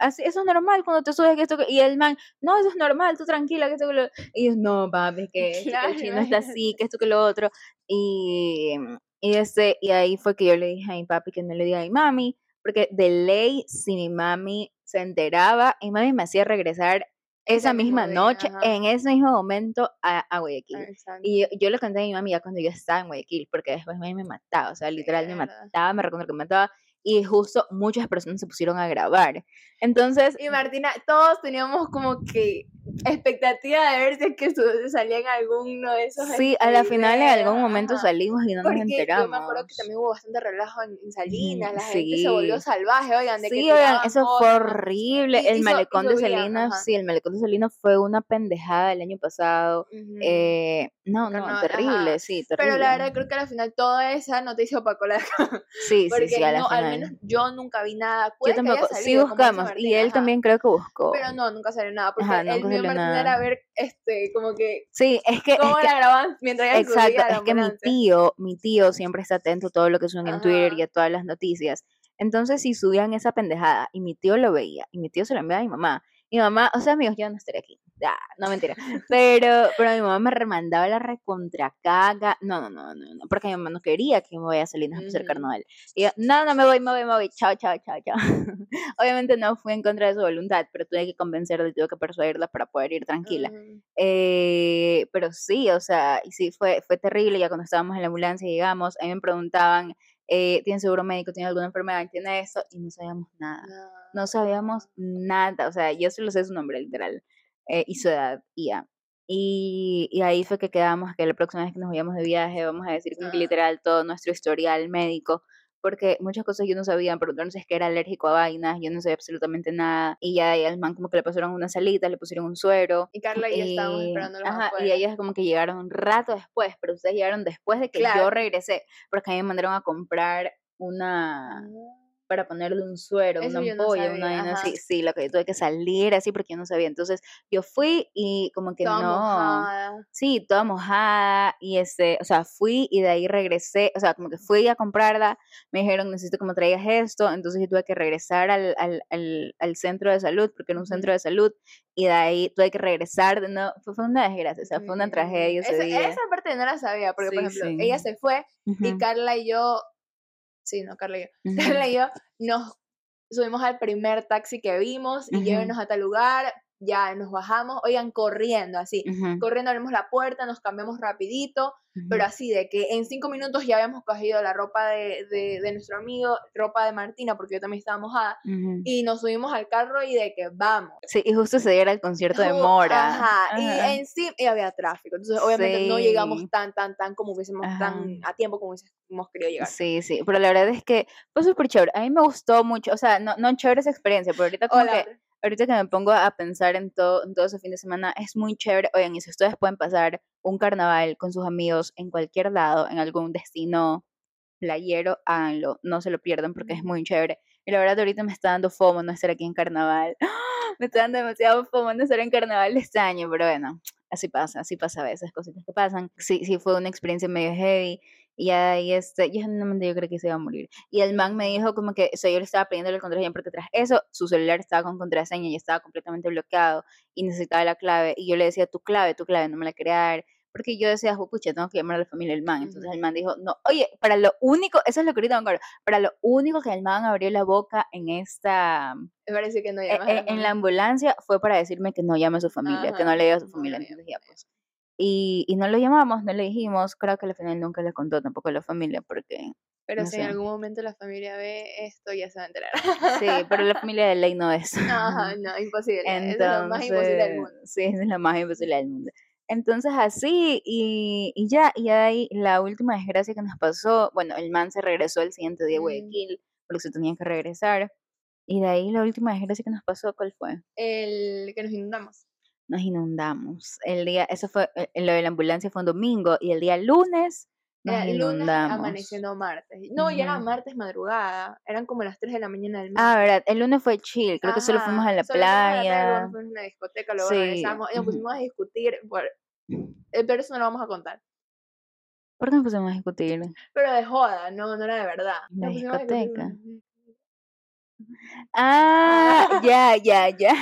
Así, eso es normal cuando te subes que esto, y el man, no, eso es normal, tú tranquila, que esto que lo... Y yo, no, papi, que, el chino está así, que esto que lo otro. Y, y, este, y ahí fue que yo le dije a mi papi que no le diga a mi mami, porque de ley, si mi mami se enteraba, mi mami me hacía regresar esa misma noche, en ese mismo momento, a, Guayaquil. Y yo, le conté a mi mami ya cuando yo estaba en Guayaquil, porque después mi me mataba, o sea, literal me mataba, me recuerdo que me mataba, y justo muchas personas se pusieron a grabar. Entonces... Y Martina, todos teníamos como que expectativa de ver si es que salía en alguno de esos. Sí, a la final en algún momento salimos y no nos enteramos. Yo me acuerdo que también hubo bastante relajo en, Salinas, la gente se volvió salvaje, oigan, de Sí, oigan, eso fue horrible. el malecón de Salinas, sí, el malecón de Salinas fue una pendejada el año pasado. eh, no, no, terrible, sí, terrible. Pero la verdad creo que al final toda esa noticia opacó la Sí, sí, sí, a la final. Menos yo nunca vi nada. yo tampoco, sí buscamos, y él también creo que buscó. Pero no, nunca salió nada, porque él mío Martín era ver, este, como que... Sí, es que... Cómo la grababan mientras ella Exacto, es que mi tío, mi tío siempre está atento a todo lo que suben en Twitter y a todas las noticias. Entonces, si subían esa pendejada y mi tío lo veía, y mi tío se lo enviaba a mi mamá, mi mamá, o sea, amigos, yo no estaría aquí. Ya, no mentira. Pero, pero mi mamá me remandaba la recontracaga. No, no, no, no, no, porque mi mamá no quería que me vaya a salir a hacer carnaval. Y yo, no, no me voy, me voy, me voy. Chao, chao, chao, chao. Obviamente no fui en contra de su voluntad, pero tuve que convencerla y tuve que persuadirla para poder ir tranquila. eh, pero sí, o sea, y sí, fue, fue terrible. Ya cuando estábamos en la ambulancia y llegamos, a mí me preguntaban eh, tiene seguro médico, tiene alguna enfermedad, tiene eso, y no sabíamos nada. No, sabíamos nada, o sea, yo solo sé su nombre literal eh, y su edad, y ya. Y, y, ahí fue que quedamos que la próxima vez que nos vayamos de viaje vamos a decir que literal todo nuestro historial médico porque muchas cosas yo no sabía, pero entonces que era alérgico a vainas, yo no sabía absolutamente nada, y ya al man como que le pasaron una salita, le pusieron un suero. Y Carla y, estábamos esperando Ajá, y ellas como que llegaron un rato después, pero ustedes llegaron después de que yo regresé, porque a mí me mandaron a comprar una... Para ponerle un suero, una ampolla, una vaina así. Sí, lo que tuve que salir así porque yo no sabía. Entonces yo fui y como que toda no. Mojada. Sí, toda mojada. Y este, o sea, fui y de ahí regresé. O sea, como que fui a comprarla. Me dijeron, necesito que me traigas esto. Entonces yo tuve que regresar al, al, al, centro de salud, porque era un centro de salud. Y de ahí tuve que regresar. No, fue, fue una desgracia, o sea, fue una tragedia ese esa, día. Esa parte no la sabía, porque por ejemplo, ella se fue y Carla y yo sí, no, Carla y yo, Carla y yo nos subimos al primer taxi que vimos y llévenos a tal lugar, ya nos bajamos, oigan, corriendo así, corriendo abrimos la puerta, nos cambiamos rapidito, pero así de que en cinco minutos ya habíamos cogido la ropa de, de, nuestro amigo, ropa de Martina, porque yo también estaba mojada, y nos subimos al carro y de que vamos. Sí, y justo se era el concierto de Mora. Ajá, y en sí y había tráfico, entonces obviamente no llegamos tan, tan, tan como hubiésemos, tan a tiempo como hubiésemos querido llegar. Sí, sí, pero la verdad es que fue súper chévere, a mí me gustó mucho, o sea, no, no chévere esa experiencia, pero ahorita como que ahorita que me pongo a pensar en todo, en todo ese fin de semana, es muy chévere. Oigan, y si ustedes pueden pasar un carnaval con sus amigos en cualquier lado, en algún destino playero, háganlo, no se lo pierdan porque es muy chévere. Y la verdad ahorita me está dando fomo no estar aquí en carnaval. Me está dando demasiado fomo no estar en carnaval este año, pero bueno, así pasa, así pasa a veces, cositas que pasan. Sí, sí fue una experiencia medio heavy. Y ahí este, yo no yo creo que se iba a morir. Y el man me dijo como que, o sea, yo le estaba pidiendo la contraseña porque tras eso su celular estaba con contraseña y estaba completamente bloqueado y necesitaba la clave. Y yo le decía, tu clave, tu clave, no me la quería dar. Porque yo decía, pucha, tengo que llamar a la familia del man. Entonces el man dijo, no, oye, para lo único, eso es lo que ahorita me acuerdo, para lo único que el man abrió la boca en esta... Me parece que no e, e, en, la ambulancia fue para decirme que no llame a su familia, que no le diga a su familia. Entonces ya, pues y, y no lo llamamos, no le dijimos, creo que al final nunca le contó tampoco a la familia porque... Pero si en algún momento la familia ve esto, ya se va a enterar. Sí, pero la familia de ley no es. No, no, imposible. Entonces, es lo más imposible del mundo. Sí, es lo más imposible del mundo. Entonces así, y, y ya, y ahí la última desgracia que nos pasó, bueno, el man se regresó el siguiente día a mm. Guayaquil, porque se tenía que regresar. Y de ahí la última desgracia que nos pasó, ¿cuál fue? El que nos inundamos nos inundamos. El día, eso fue, eh, lo de la ambulancia fue un domingo y el día lunes nos inundamos. Lunes amaneciendo martes. No, ya era martes madrugada, eran como las 3 de la mañana del martes. Ah, verdad, el lunes fue chill, creo que solo fuimos a la playa. Fuimos a una discoteca, luego regresamos y nos pusimos a discutir, por... Pero eso no lo vamos a contar. ¿Por qué nos pusimos a discutir? Pero de joda, no, no era de verdad. La discoteca. Ah, ya, ya, ya.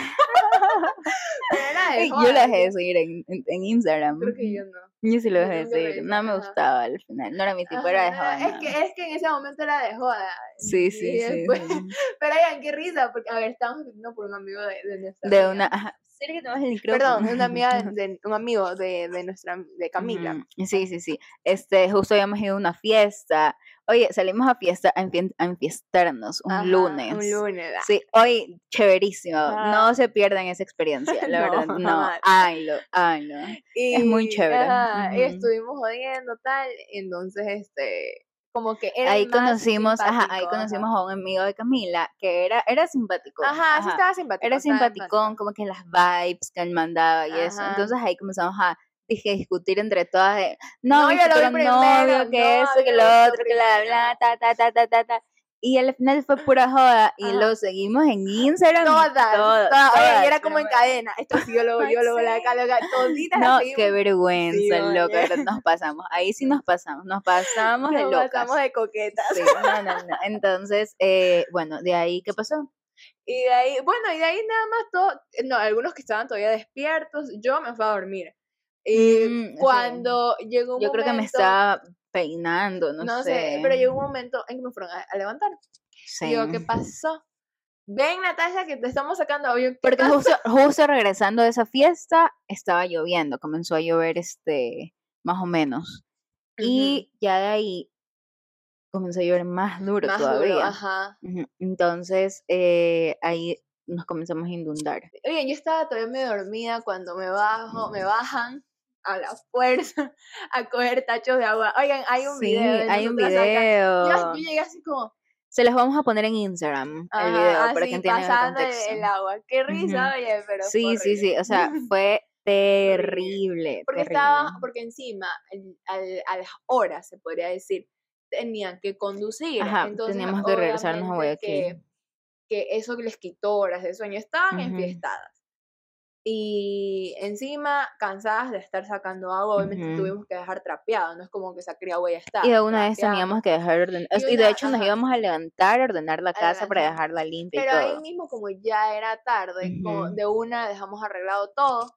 Yo la dejé de seguir en, en, en Instagram. Creo que yo no. Yo sí lo dejé de lo seguir. No me gustaba al final. No era mi tipo, era de joda. Es que, es que en ese momento era de joda. Sí, sí, sí. después- sí. Pero oigan, qué risa, porque, a ver, estábamos discutiendo por un amigo de, de nuestra De amiga. una. Más el micrófono. Perdón, una amiga de, un amigo de, de nuestra, de Camila. Sí, sí, sí. Este, justo habíamos ido a una fiesta. Oye, salimos a fiesta, a, enfien- a enfiestarnos un Ajá, lunes. Un lunes. ah. Sí, hoy, chéverísimo. Ajá. No se pierdan esa experiencia, la No, verdad. No, háganlo, háganlo. es muy Y, chévere, ajá, y ujú. estuvimos jodiendo, tal. Entonces, este, como que era Ahí conocimos, ajá, ahí conocimos ajá. a un amigo de Camila que era, era simpático. Ajá, sí estaba simpático. Era simpaticón, como que las vibes que él mandaba y eso. Ajá. Entonces ahí comenzamos a dije, discutir entre todas de, no, No, yo lo vi primero, novio, que no, eso, que lo otro, que la bla, ta, ta, ta, ta, ta, ta. Y al final fue pura joda y Ajá. lo seguimos en Instagram. Todas, todas, todas, oye, y era como en cadena. Esto sí, yo lo Ay, yo lo la sí. acá, lo acá, toditas No, qué vergüenza, loca, oye. ¿verdad? nos pasamos. Ahí sí nos pasamos, nos pasamos de Nos locas. pasamos de coquetas. Sí, no, no, no. Entonces, eh, bueno, de ahí, ¿qué pasó? Y de ahí, bueno, y de ahí nada más todo, no, algunos que estaban todavía despiertos, yo me fui a dormir. Y Mm, sí. cuando llegó un Yo creo que me estaba peinando, no, no sé. sé, pero llegó un momento en que me fueron a, a levantar. Sí. Yo, ¿qué pasó? Ven, Natasha, que te estamos sacando. Yo, ¿qué Porque justo, justo regresando de esa fiesta, estaba lloviendo, comenzó a llover este, más o menos. Y ya de ahí comenzó a llover más duro Más duro, todavía. ajá. Entonces, eh, ahí nos comenzamos a inundar. Oye, yo estaba todavía medio dormida cuando me bajo, me bajan a la fuerza a coger tachos de agua. Oigan, hay un sí, video. de hay un video. Yo, yo llegué así como, Se los vamos a poner en Instagram, el ajá, video, para que entiendan el pasando el, contexto. el agua. Qué risa, oye, pero Sí, sí, sí, o sea, fue terrible. porque terrible. estaba, porque encima, al- al- a las horas, se podría decir, tenían que conducir. Ajá, entonces, teníamos que regresarnos a Guayaquil. Que, que eso les quitó horas de sueño, estaban Ujú. enfiestadas. Y encima, cansadas de estar sacando agua, obviamente Ujú. tuvimos que dejar trapeado, no es como que saqué agua y ya está. Y de una vez teníamos que dejar ordenar. Y Y, de hecho nos ajá. íbamos a levantar, a ordenar la casa para dejarla limpia Pero y ahí todo. mismo, como ya era tarde, como Ujú. de una dejamos arreglado todo.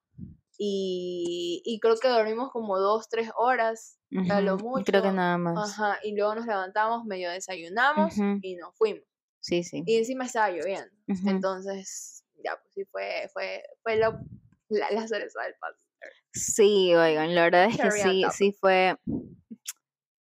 Y, y creo que dormimos como dos, tres horas, a lo Ujú, y Creo que mucho. nada más. Ajá, y luego nos levantamos, medio desayunamos y nos fuimos. Sí, sí. Y encima estaba lloviendo. Entonces, ya, pues sí, fue, fue, fue lo, la, la cereza del pastel. Sí, oigan, la verdad es que sí, sí fue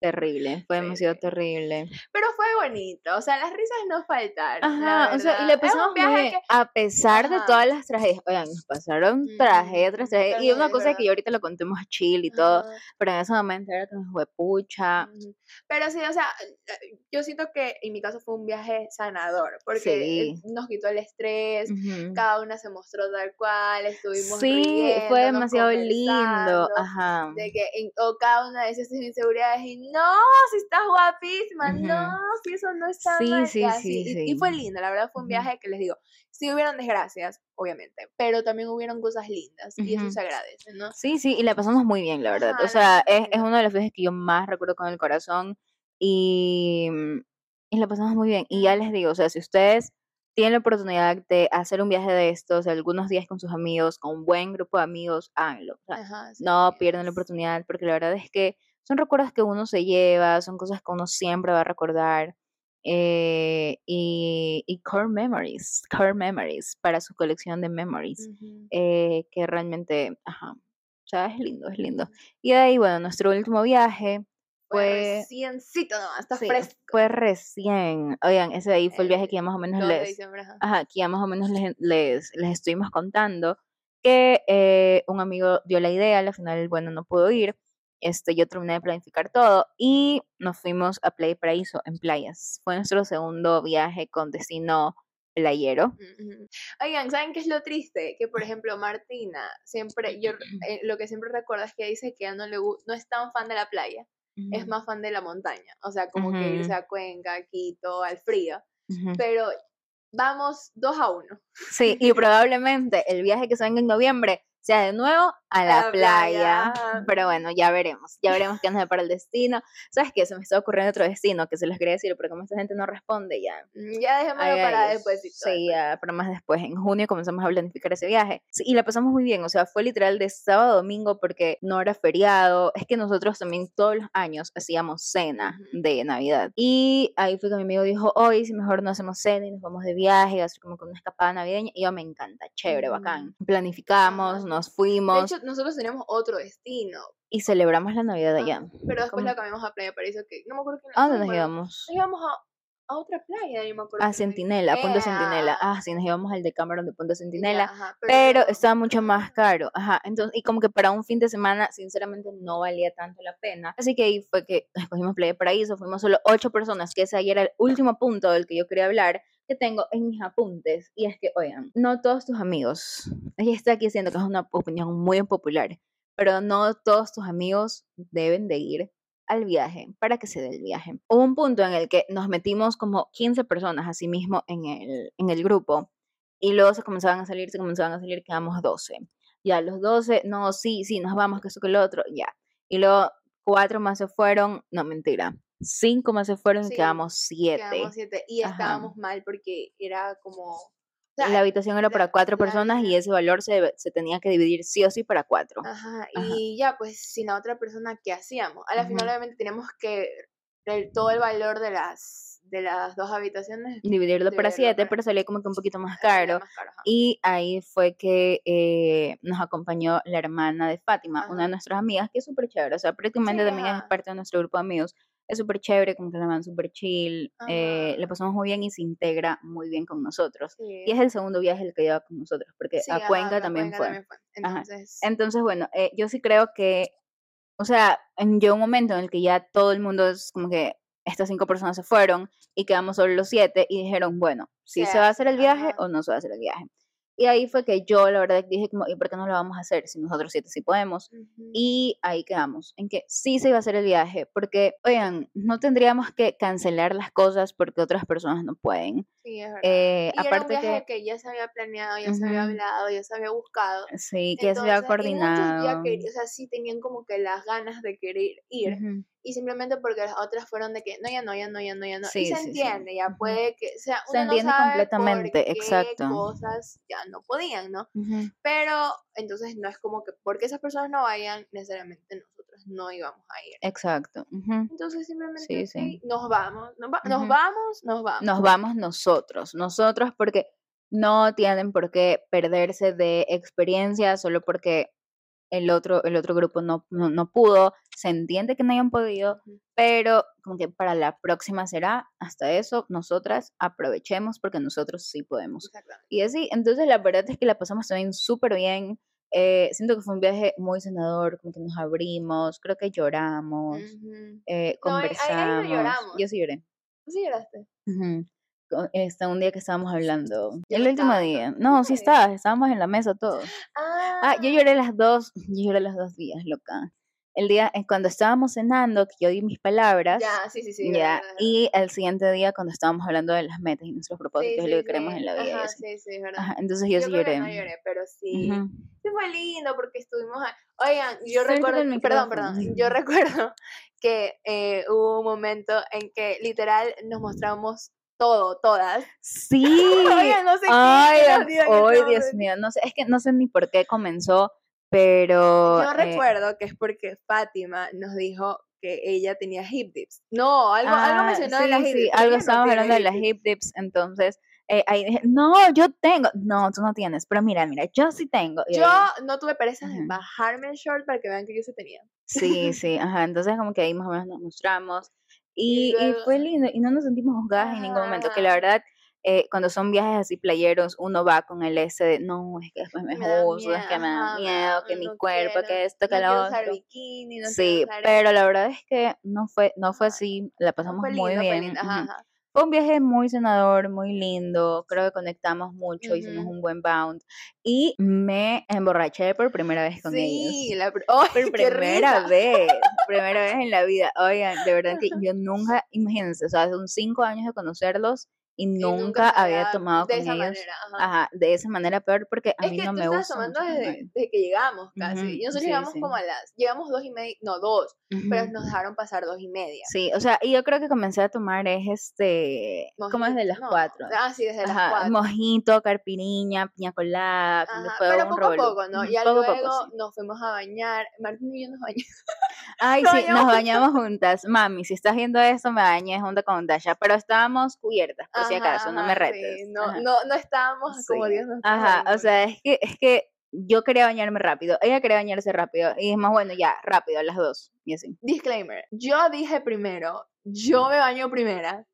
terrible, fue Sí, demasiado terrible. Pero fue bonito, o sea, las risas no faltaron. Ajá, o sea, y le Es un pasamos muy viaje bien, que- a pesar de Ajá. todas las tragedias. Oigan, nos pasaron tragedia tras tragedia. Y una cosa es que yo ahorita lo contemos chill y todo, Ajá. pero en ese momento era como fue pucha. Pero sí, o sea, eh, yo siento que en mi caso fue un viaje sanador, porque Sí. nos quitó el estrés, Ujú. cada una se mostró tal cual, estuvimos Sí, fue riéndonos, demasiado lindo. Ajá. de que en- o cada una de esas inseguridades y no, si estás guapísima, no, si eso no está Sí, mal, y sí, así, sí, y, y fue sí. lindo, la verdad fue un viaje que les digo, sí hubieron desgracias, obviamente, pero también hubieron cosas lindas y eso se agradece, ¿no? Sí, sí, y la pasamos muy bien, la verdad. Ajá, O sea, es, es uno de los viajes que yo más recuerdo con el corazón y, mm, y la pasamos muy bien. Y ya les digo, o sea, si ustedes tienen la oportunidad de hacer un viaje de estos, algunos días con sus amigos, con un buen grupo de amigos, háganlo. O sea, Ajá, sí, no pierdan la oportunidad porque la verdad es que son recuerdos que uno se lleva, son cosas que uno siempre va a recordar. eh, y, y core memories, core memories para su colección de memories Ujú. eh, que realmente, ajá, o sea, es lindo, es lindo. Y de ahí, bueno, nuestro último viaje Fue reciencito nomás, está sí, fresco. fue recién, oigan, ese de ahí fue el viaje que ya más o menos 2 de les, ajá. ajá, que ya más o menos les, les, les estuvimos contando, que eh, un amigo dio la idea, al final, bueno, no pudo ir, este, yo terminé de planificar todo y nos fuimos a Playa Paraíso en playas. Fue nuestro segundo viaje con destino playero. Oigan, ¿saben qué es lo triste? Que, por ejemplo, Martina, siempre, yo eh, lo que siempre recuerdo es que dice que no, le, no es tan fan de la playa, es más fan de la montaña, o sea, como que irse a Cuenca, Quito, al frío, pero vamos dos a uno. Sí, y probablemente el viaje que se venga en noviembre sea de nuevo a la, la playa. playa. Pero bueno, ya veremos, ya veremos qué nos depara el destino. ¿Sabes qué? Se me está ocurriendo otro destino que se los quería decir, pero como esta gente no responde, ya. Mm, Ya dejémoslo para después. Sí, ya, para más después. En junio comenzamos a planificar ese viaje. Sí, y la pasamos muy bien. O sea, fue literal de sábado a domingo porque no era feriado. Es que nosotros también todos los años hacíamos cena de Navidad. Y ahí fue que mi amigo dijo, hoy si mejor no hacemos cena y nos vamos de viaje, hacer como que una escapada navideña. Y yo me encanta, chévere, bacán. Planificamos, nos De fuimos hecho, nosotros teníamos otro destino. y celebramos la Navidad allá. Ajá, Pero después ¿Cómo? la cambiamos a Playa Paraíso, que no me acuerdo que ¿A dónde nos íbamos? Nos íbamos a, a otra playa, yo me acuerdo. A Centinela, a Punta Eh, Centinela. ah, Ah, sí, nos íbamos al de Cameron de Punta ya, Centinela. pero no- estaba mucho más caro, ajá, entonces, y como que para un fin de semana, sinceramente, no valía tanto la pena, así que ahí fue que escogimos Playa Paraíso, fuimos solo ocho personas, que ese ahí era el último punto del que yo quería hablar, que tengo en mis apuntes, y es que, oigan, no todos tus amigos, ella está aquí diciendo que es una opinión muy impopular, pero no todos tus amigos deben de ir al viaje para que se dé el viaje. Hubo un punto en el que nos metimos como 15 personas así mismo en el, en el grupo y luego se comenzaban a salir, se comenzaban a salir, quedamos 12. Ya los 12, no, sí, sí, nos vamos, que eso que lo otro, ya. Y luego cuatro más se fueron, no, mentira, cinco más se fueron Sí, y quedamos siete. Quedamos siete. Y Ajá. estábamos mal porque era como. o sea, La habitación era la- para cuatro la personas y habita- ese valor se, se tenía que dividir sí o sí para cuatro. Ajá, Ajá. y ya, pues sin la otra persona, ¿qué hacíamos? A la final, Ujú. obviamente, teníamos que. el- todo el valor de las, de las dos habitaciones. Dividirlo para siete, para- pero salía como que un poquito más caro. más caro, ajá. Y ahí fue que eh, nos acompañó la hermana de Fátima, una de Ajá. nuestras amigas, que es súper chévere. O sea, prácticamente Sí, también es ajá. parte de nuestro grupo de amigos. Es súper chévere, como que la man súper chill. eh, le Ajá. pasamos muy bien y se integra muy bien con nosotros. Sí. Y es el segundo viaje el que lleva con nosotros, porque Sí, a Cuenca a también Cuenca fue. también fue. Entonces, Entonces, bueno, eh, yo sí creo que, o sea, en yo un momento en el que ya todo el mundo es como que estas cinco personas se fueron y quedamos solo los siete y dijeron, bueno, si Se se va a hacer hace, el viaje ajá. o no se va a hacer el viaje. Y ahí fue que yo, la verdad, dije como, ¿y por qué no lo vamos a hacer si nosotros siete sí podemos? ujú, Y ahí quedamos, en que sí se iba a hacer el viaje, porque, oigan, no tendríamos que cancelar las cosas porque otras personas no pueden. sí, es verdad. Eh, Y era un aparte viaje que, que... ya se había planeado, ya se había hablado, ya se había buscado. sí, que ya se había Entonces, y ya coordinado. querían, o sea, sí tenían como que las ganas de querer ir. Ujú. Y simplemente porque las otras fueron de que no, ya no, ya no, ya no, ya no. Sí, y se sí, sí. entiende, ya puede que, o sea, Se uno no entiende sabe completamente, por qué exacto. cosas ya no podían, ¿no? Pero entonces no es como que porque esas personas no vayan, necesariamente nosotros no íbamos a ir. Exacto. Entonces simplemente nos vamos, nos, va- nos vamos, nos vamos. Nos vamos nosotros, nosotros porque no tienen por qué perderse de experiencia solo porque el otro, el otro grupo no, no, no pudo, se entiende que no hayan podido, pero como que para la próxima será, hasta eso, nosotras aprovechemos porque nosotros sí podemos. Y así, entonces la verdad es que la pasamos también súper bien. eh, siento que fue un viaje muy sanador, como que nos abrimos, creo que lloramos, Ujú. eh, No, ahí- ahí- no conversamos. lloramos. Yo sí lloré. ¿Tú sí lloraste? Ujú. Co- Este, un día que estábamos hablando. Yo El último día. ¿no? Sí Sí. estabas, estábamos en la mesa todos. Ah, Ah, yo lloré las dos, yo lloré los dos días, loca. El día en cuando estábamos cenando, que yo di mis palabras, Ya, sí, sí, sí. ya, verdad, y el siguiente día cuando estábamos hablando de las metas y nuestros propósitos Sí, y lo sí, que queremos sí. en la vida. Ajá, sí, sí, verdad. Ajá, entonces yo, Yo sí lloré. no lloré, pero sí. Ujú. Sí fue lindo porque estuvimos... a- Oigan, yo recuerdo... Perdón, perdón. Yo recuerdo que eh, hubo un momento en que literal nos mostramos todo, todas. Sí. Oigan, no sé qué Ay, en ay, ese Dios mío, no sé, es que no sé ni por qué comenzó, pero Yo eh, recuerdo que es porque Fátima nos dijo que ella tenía hip dips. No, algo, algo Ah, mencionó de sí, las hip sí, dips. algo Ella no estábamos hablando de las hip dips, entonces eh, ahí dije, no, yo tengo, no, tú no tienes, pero mira, mira, yo sí tengo. y Yo ahí- no tuve pereza de bajarme el short para que vean que yo se tenía. sí, sí, ajá, entonces como que ahí más o menos nos mostramos y, y luego- fue lindo y no nos sentimos juzgadas en ningún momento, que la verdad, eh, cuando son viajes así playeros, uno va con el ese de, no, es que después me Me es que me da miedo, que mi no cuerpo, quiero, que esto, que no lo otro. bikini, no Sí, usar pero la verdad es que no fue, no fue así, la pasamos muy lindo, bien. ajá. Fue un viaje muy sanador, muy lindo, creo que conectamos mucho, hicimos Ujú. un buen bound y me emborraché por primera vez con Sí, ellos. la pr- ¡Ay, Por primera risa! vez, primera vez en la vida. Oigan, de verdad que yo nunca, imagínense, o sea, son cinco años de conocerlos y y nunca había tomado de con esa ellos. manera, ajá. Ajá, de esa manera peor porque a Es mí que no tú me gusta tomando desde, que llegamos casi. Y nosotros sí, llegamos sí. como a las, llegamos dos y media, no, dos, pero nos dejaron pasar dos y media. Sí, o sea, y yo creo que comencé a tomar es este, como desde Mojito, las no, 4. Ah, sí, desde las cuatro. mojito, carpiriña, piña colada, fue pero poco a poco, ¿no? Poco a luego poco, sí. nos fuimos a bañar. Martín y yo nos bañamos. Ay, Nos sí, nos bañamos. bañamos juntas. Mami, si estás viendo esto, me bañé junto con Dasha, pero estábamos cubiertas, por si acaso, no me retes. sí, no, no, no estábamos como Sí. Dios nos Ajá, o sea, es que, es que yo quería bañarme rápido, ella quería bañarse rápido, y dijimos, bueno, ya, rápido, las dos, y así. Disclaimer, yo dije primero, yo me baño primera.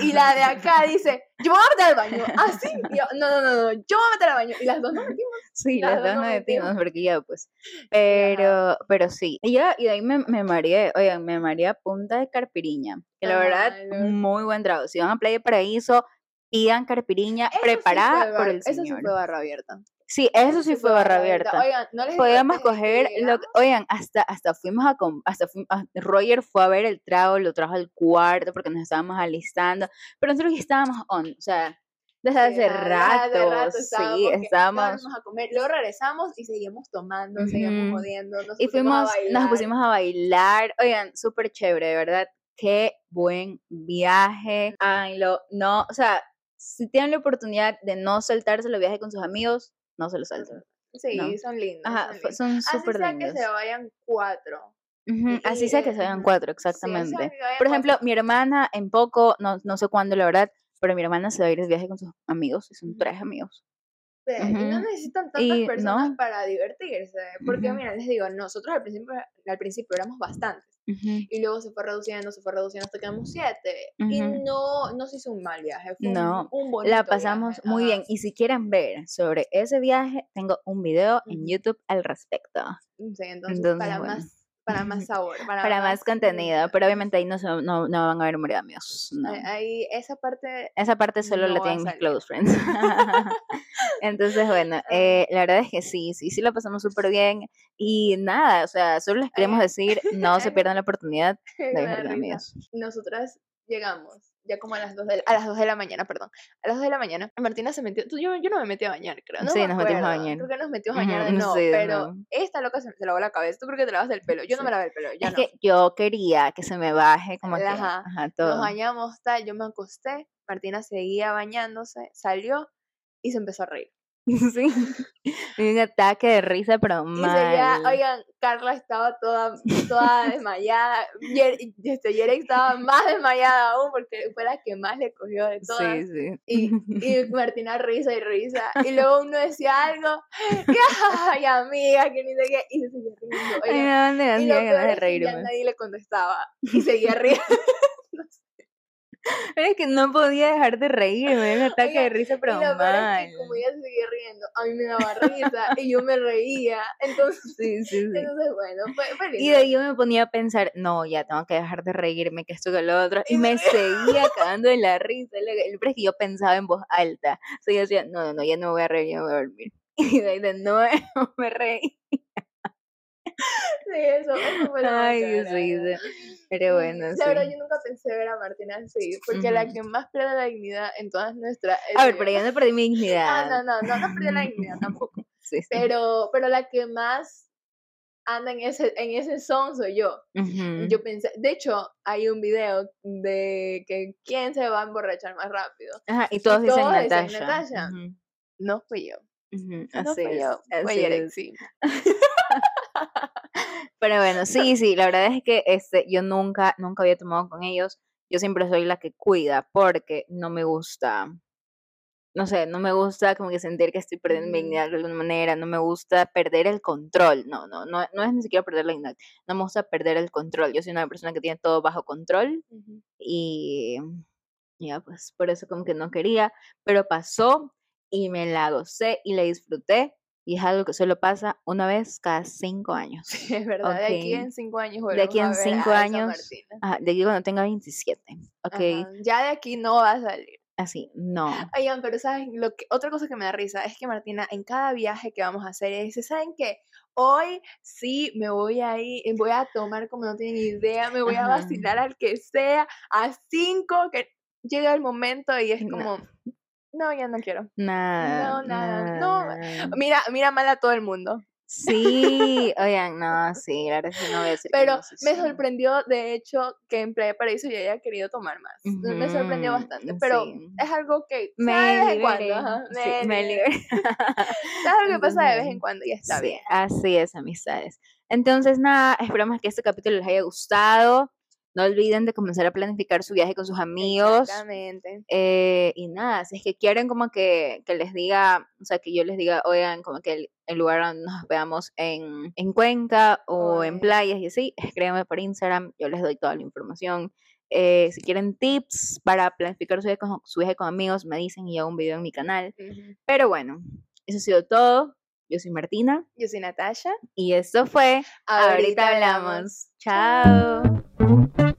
Y la de acá dice, yo me voy a meter al baño. Así. Yo, no, no, no, no, yo me voy a meter al baño. Y las dos nos metimos. Sí, Las las dos dos nos metimos, porque ya, pues, pero, pero sí, y ya, y de ahí me, me mareé, oigan, me mareé a punta de carpiriña, que la verdad, muy buen trago, si van a Playa Paraíso, pidan carpiriña Eso sí preparada fue por el Eso sí señor. fue barra abierta. Sí, eso sí fue barra abierta. Oigan, no les Podíamos coger, lo, oigan, hasta, hasta fuimos a, com- hasta fu- a- Roger fue a ver el trago, lo trajo al cuarto porque nos estábamos alistando, pero nosotros ya estábamos on, o sea, desde hace Sí, rato, hace rato sí, estábamos, ya estábamos, a comer. Luego regresamos y seguimos tomando, seguíamos Ujú. jodiendo. Nos y fuimos, nos pusimos a bailar, oigan, súper chévere, de verdad, qué buen viaje, ay, lo, no, o sea, si tienen la oportunidad de no saltarse los viajes con sus amigos, no se los salten. Sí, no. son lindos. Ajá, son fue- lindos. Así súper sea lindos. que se vayan cuatro. Así y, sea que se ujú. cuatro, Sí, así sea exactamente. vayan Por cuatro. ejemplo, mi hermana en poco, no, no sé cuándo la verdad, pero mi hermana se va a ir de viaje con sus amigos, y son tres amigos. Sí, Y no necesitan tantas Y personas no. para divertirse. Porque, mira, les digo, nosotros al principio, al principio éramos bastantes. Y luego se fue reduciendo, se fue reduciendo hasta que quedamos siete. Y no, no se hizo un mal viaje. Fue No, un, bonito La pasamos viaje, muy bien. Y si quieren ver sobre ese viaje, tengo un video en. YouTube al respecto. Sí, entonces, Entonces, para, bueno. más, para más sabor. Para, Para más contenido, pero obviamente ahí no, se- no, no van a ver morir amigos. No. ahí- esa parte Esa parte solo la tienen mis close friends. Entonces, bueno, eh, la verdad es que sí, sí, sí la pasamos súper bien. Y nada, o sea, solo les queremos decir, no se pierdan la oportunidad de risa. amigos. Nosotras llegamos ya como a las 2 de la, a las 2 de la mañana, perdón. A las 2 de la mañana, Martina se metió. tú- Yo, yo no me metí a bañar, creo. No Sí, me nos metimos a bañar. Creo que nos metimos a bañar de Ujú, no, sí, pero esta loca se, se lavó la cabeza. Tú creo que te lavas el pelo. Yo no me lavé el pelo, ya Es no. que yo quería que se me baje como que, Ajá, ajá, Nos todo. bañamos, tal. Yo me acosté. Martina seguía bañándose, salió y se empezó a reír. Sí, y un ataque de risa, pero Y mal. oigan, Carla estaba toda, toda desmayada. Yer, este, Yerek estaba más desmayada aún porque fue la que más le cogió de todas. Sí, sí. Y, y Martina risa y risa. Y luego uno decía algo, y, ay, amiga, que ni sé qué. Y se seguía riendo. Ay, oigan. me dan y lo peor es que ya nadie le contestaba. Y seguía riendo. Pero es que no podía dejar de reírme, un ataque de Oigan, risa, pero lo peor es mal. que como ella se seguía riendo, a mí me daba risa y yo me reía. Entonces, Sí, sí, sí. entonces bueno, fue, fue Y de ahí yo me ponía a pensar, no, ya tengo que dejar de reírme, que esto que lo otro. Y Y me seguía cagando de la risa. Pero es que yo pensaba en voz alta. O sea, yo decía, no, no, no, ya no me voy a reír, ya me voy a dormir. Y de ahí de nuevo me reí. Sí, eso, Ay, Dios mío. Pero bueno, La verdad, yo nunca pensé ver a Martina así, porque la que más pierde la dignidad en todas nuestras... A ver, pero yo no perdí mi dignidad. Ah, no, no, no, no perdió la dignidad tampoco. Sí, sí. Pero, pero la que más anda en ese, en ese son soy yo. Yo pensé, de hecho, hay un video de que quién se va a emborrachar más rápido. Ajá, y todos dicen todos dicen Natasha. Natasha. No fui yo. ujú, No Así fui es. yo. Así Yerek, es. sí. Pero bueno, sí, sí, la verdad es que este, yo nunca, nunca había tomado con ellos. Yo siempre soy la que cuida porque no me gusta, no sé, no me gusta como que sentir que estoy perdiendo mi Ujú. dignidad de alguna manera, no me gusta perder el control, no, no, no, no es ni siquiera perder la dignidad, no me gusta perder el control. Yo soy una persona que tiene todo bajo control y ya, pues por eso como que no quería, pero pasó y me la gocé y la disfruté. Y es algo que solo pasa una vez cada cinco años. Sí, es verdad. De aquí en cinco años De aquí a en ver cinco a años. Ajá, de aquí cuando tenga 27. Ok, Ajá, Ya de aquí no va a salir. así, no. Oigan, pero ¿saben? Lo que, otra cosa que me da risa es que Martina, en cada viaje que vamos a hacer, dice, ¿saben qué? Hoy sí me voy a ir, eh, voy a tomar como no tienen idea, me voy a vacilar al que sea, a cinco, que llega el momento y es como, no, ya no quiero. Nada. No, nada, no. Mira, mira mal a todo el mundo. Sí, oigan, no, sí, la verdad es que no voy a decir que Pero no, sí, me sí. sorprendió, de hecho, que en Playa Paraíso yo haya querido tomar más. Me sorprendió bastante. Pero sí. es algo que Me de vez en cuando. ajá, me liberé. liberé. Es algo que pasa de vez en cuando y está bien. así es, amistades. Entonces, nada, esperamos que este capítulo les haya gustado. No olviden de comenzar a planificar su viaje con sus amigos. Exactamente. Eh, y nada, si es que quieren como que, que les diga, o sea, que yo les diga, oigan, como que el, el lugar donde nos veamos en, en Cuenca o en Oye. playas y así, escríbanme por Instagram, yo les doy toda la información. Eh, si quieren tips para planificar su viaje, con, su viaje con amigos, me dicen y hago un video en mi canal. Pero bueno, eso ha sido todo. Yo soy Martina Yo soy Natasha. y esto fue Ahorita hablamos. Chao. Mm-hmm.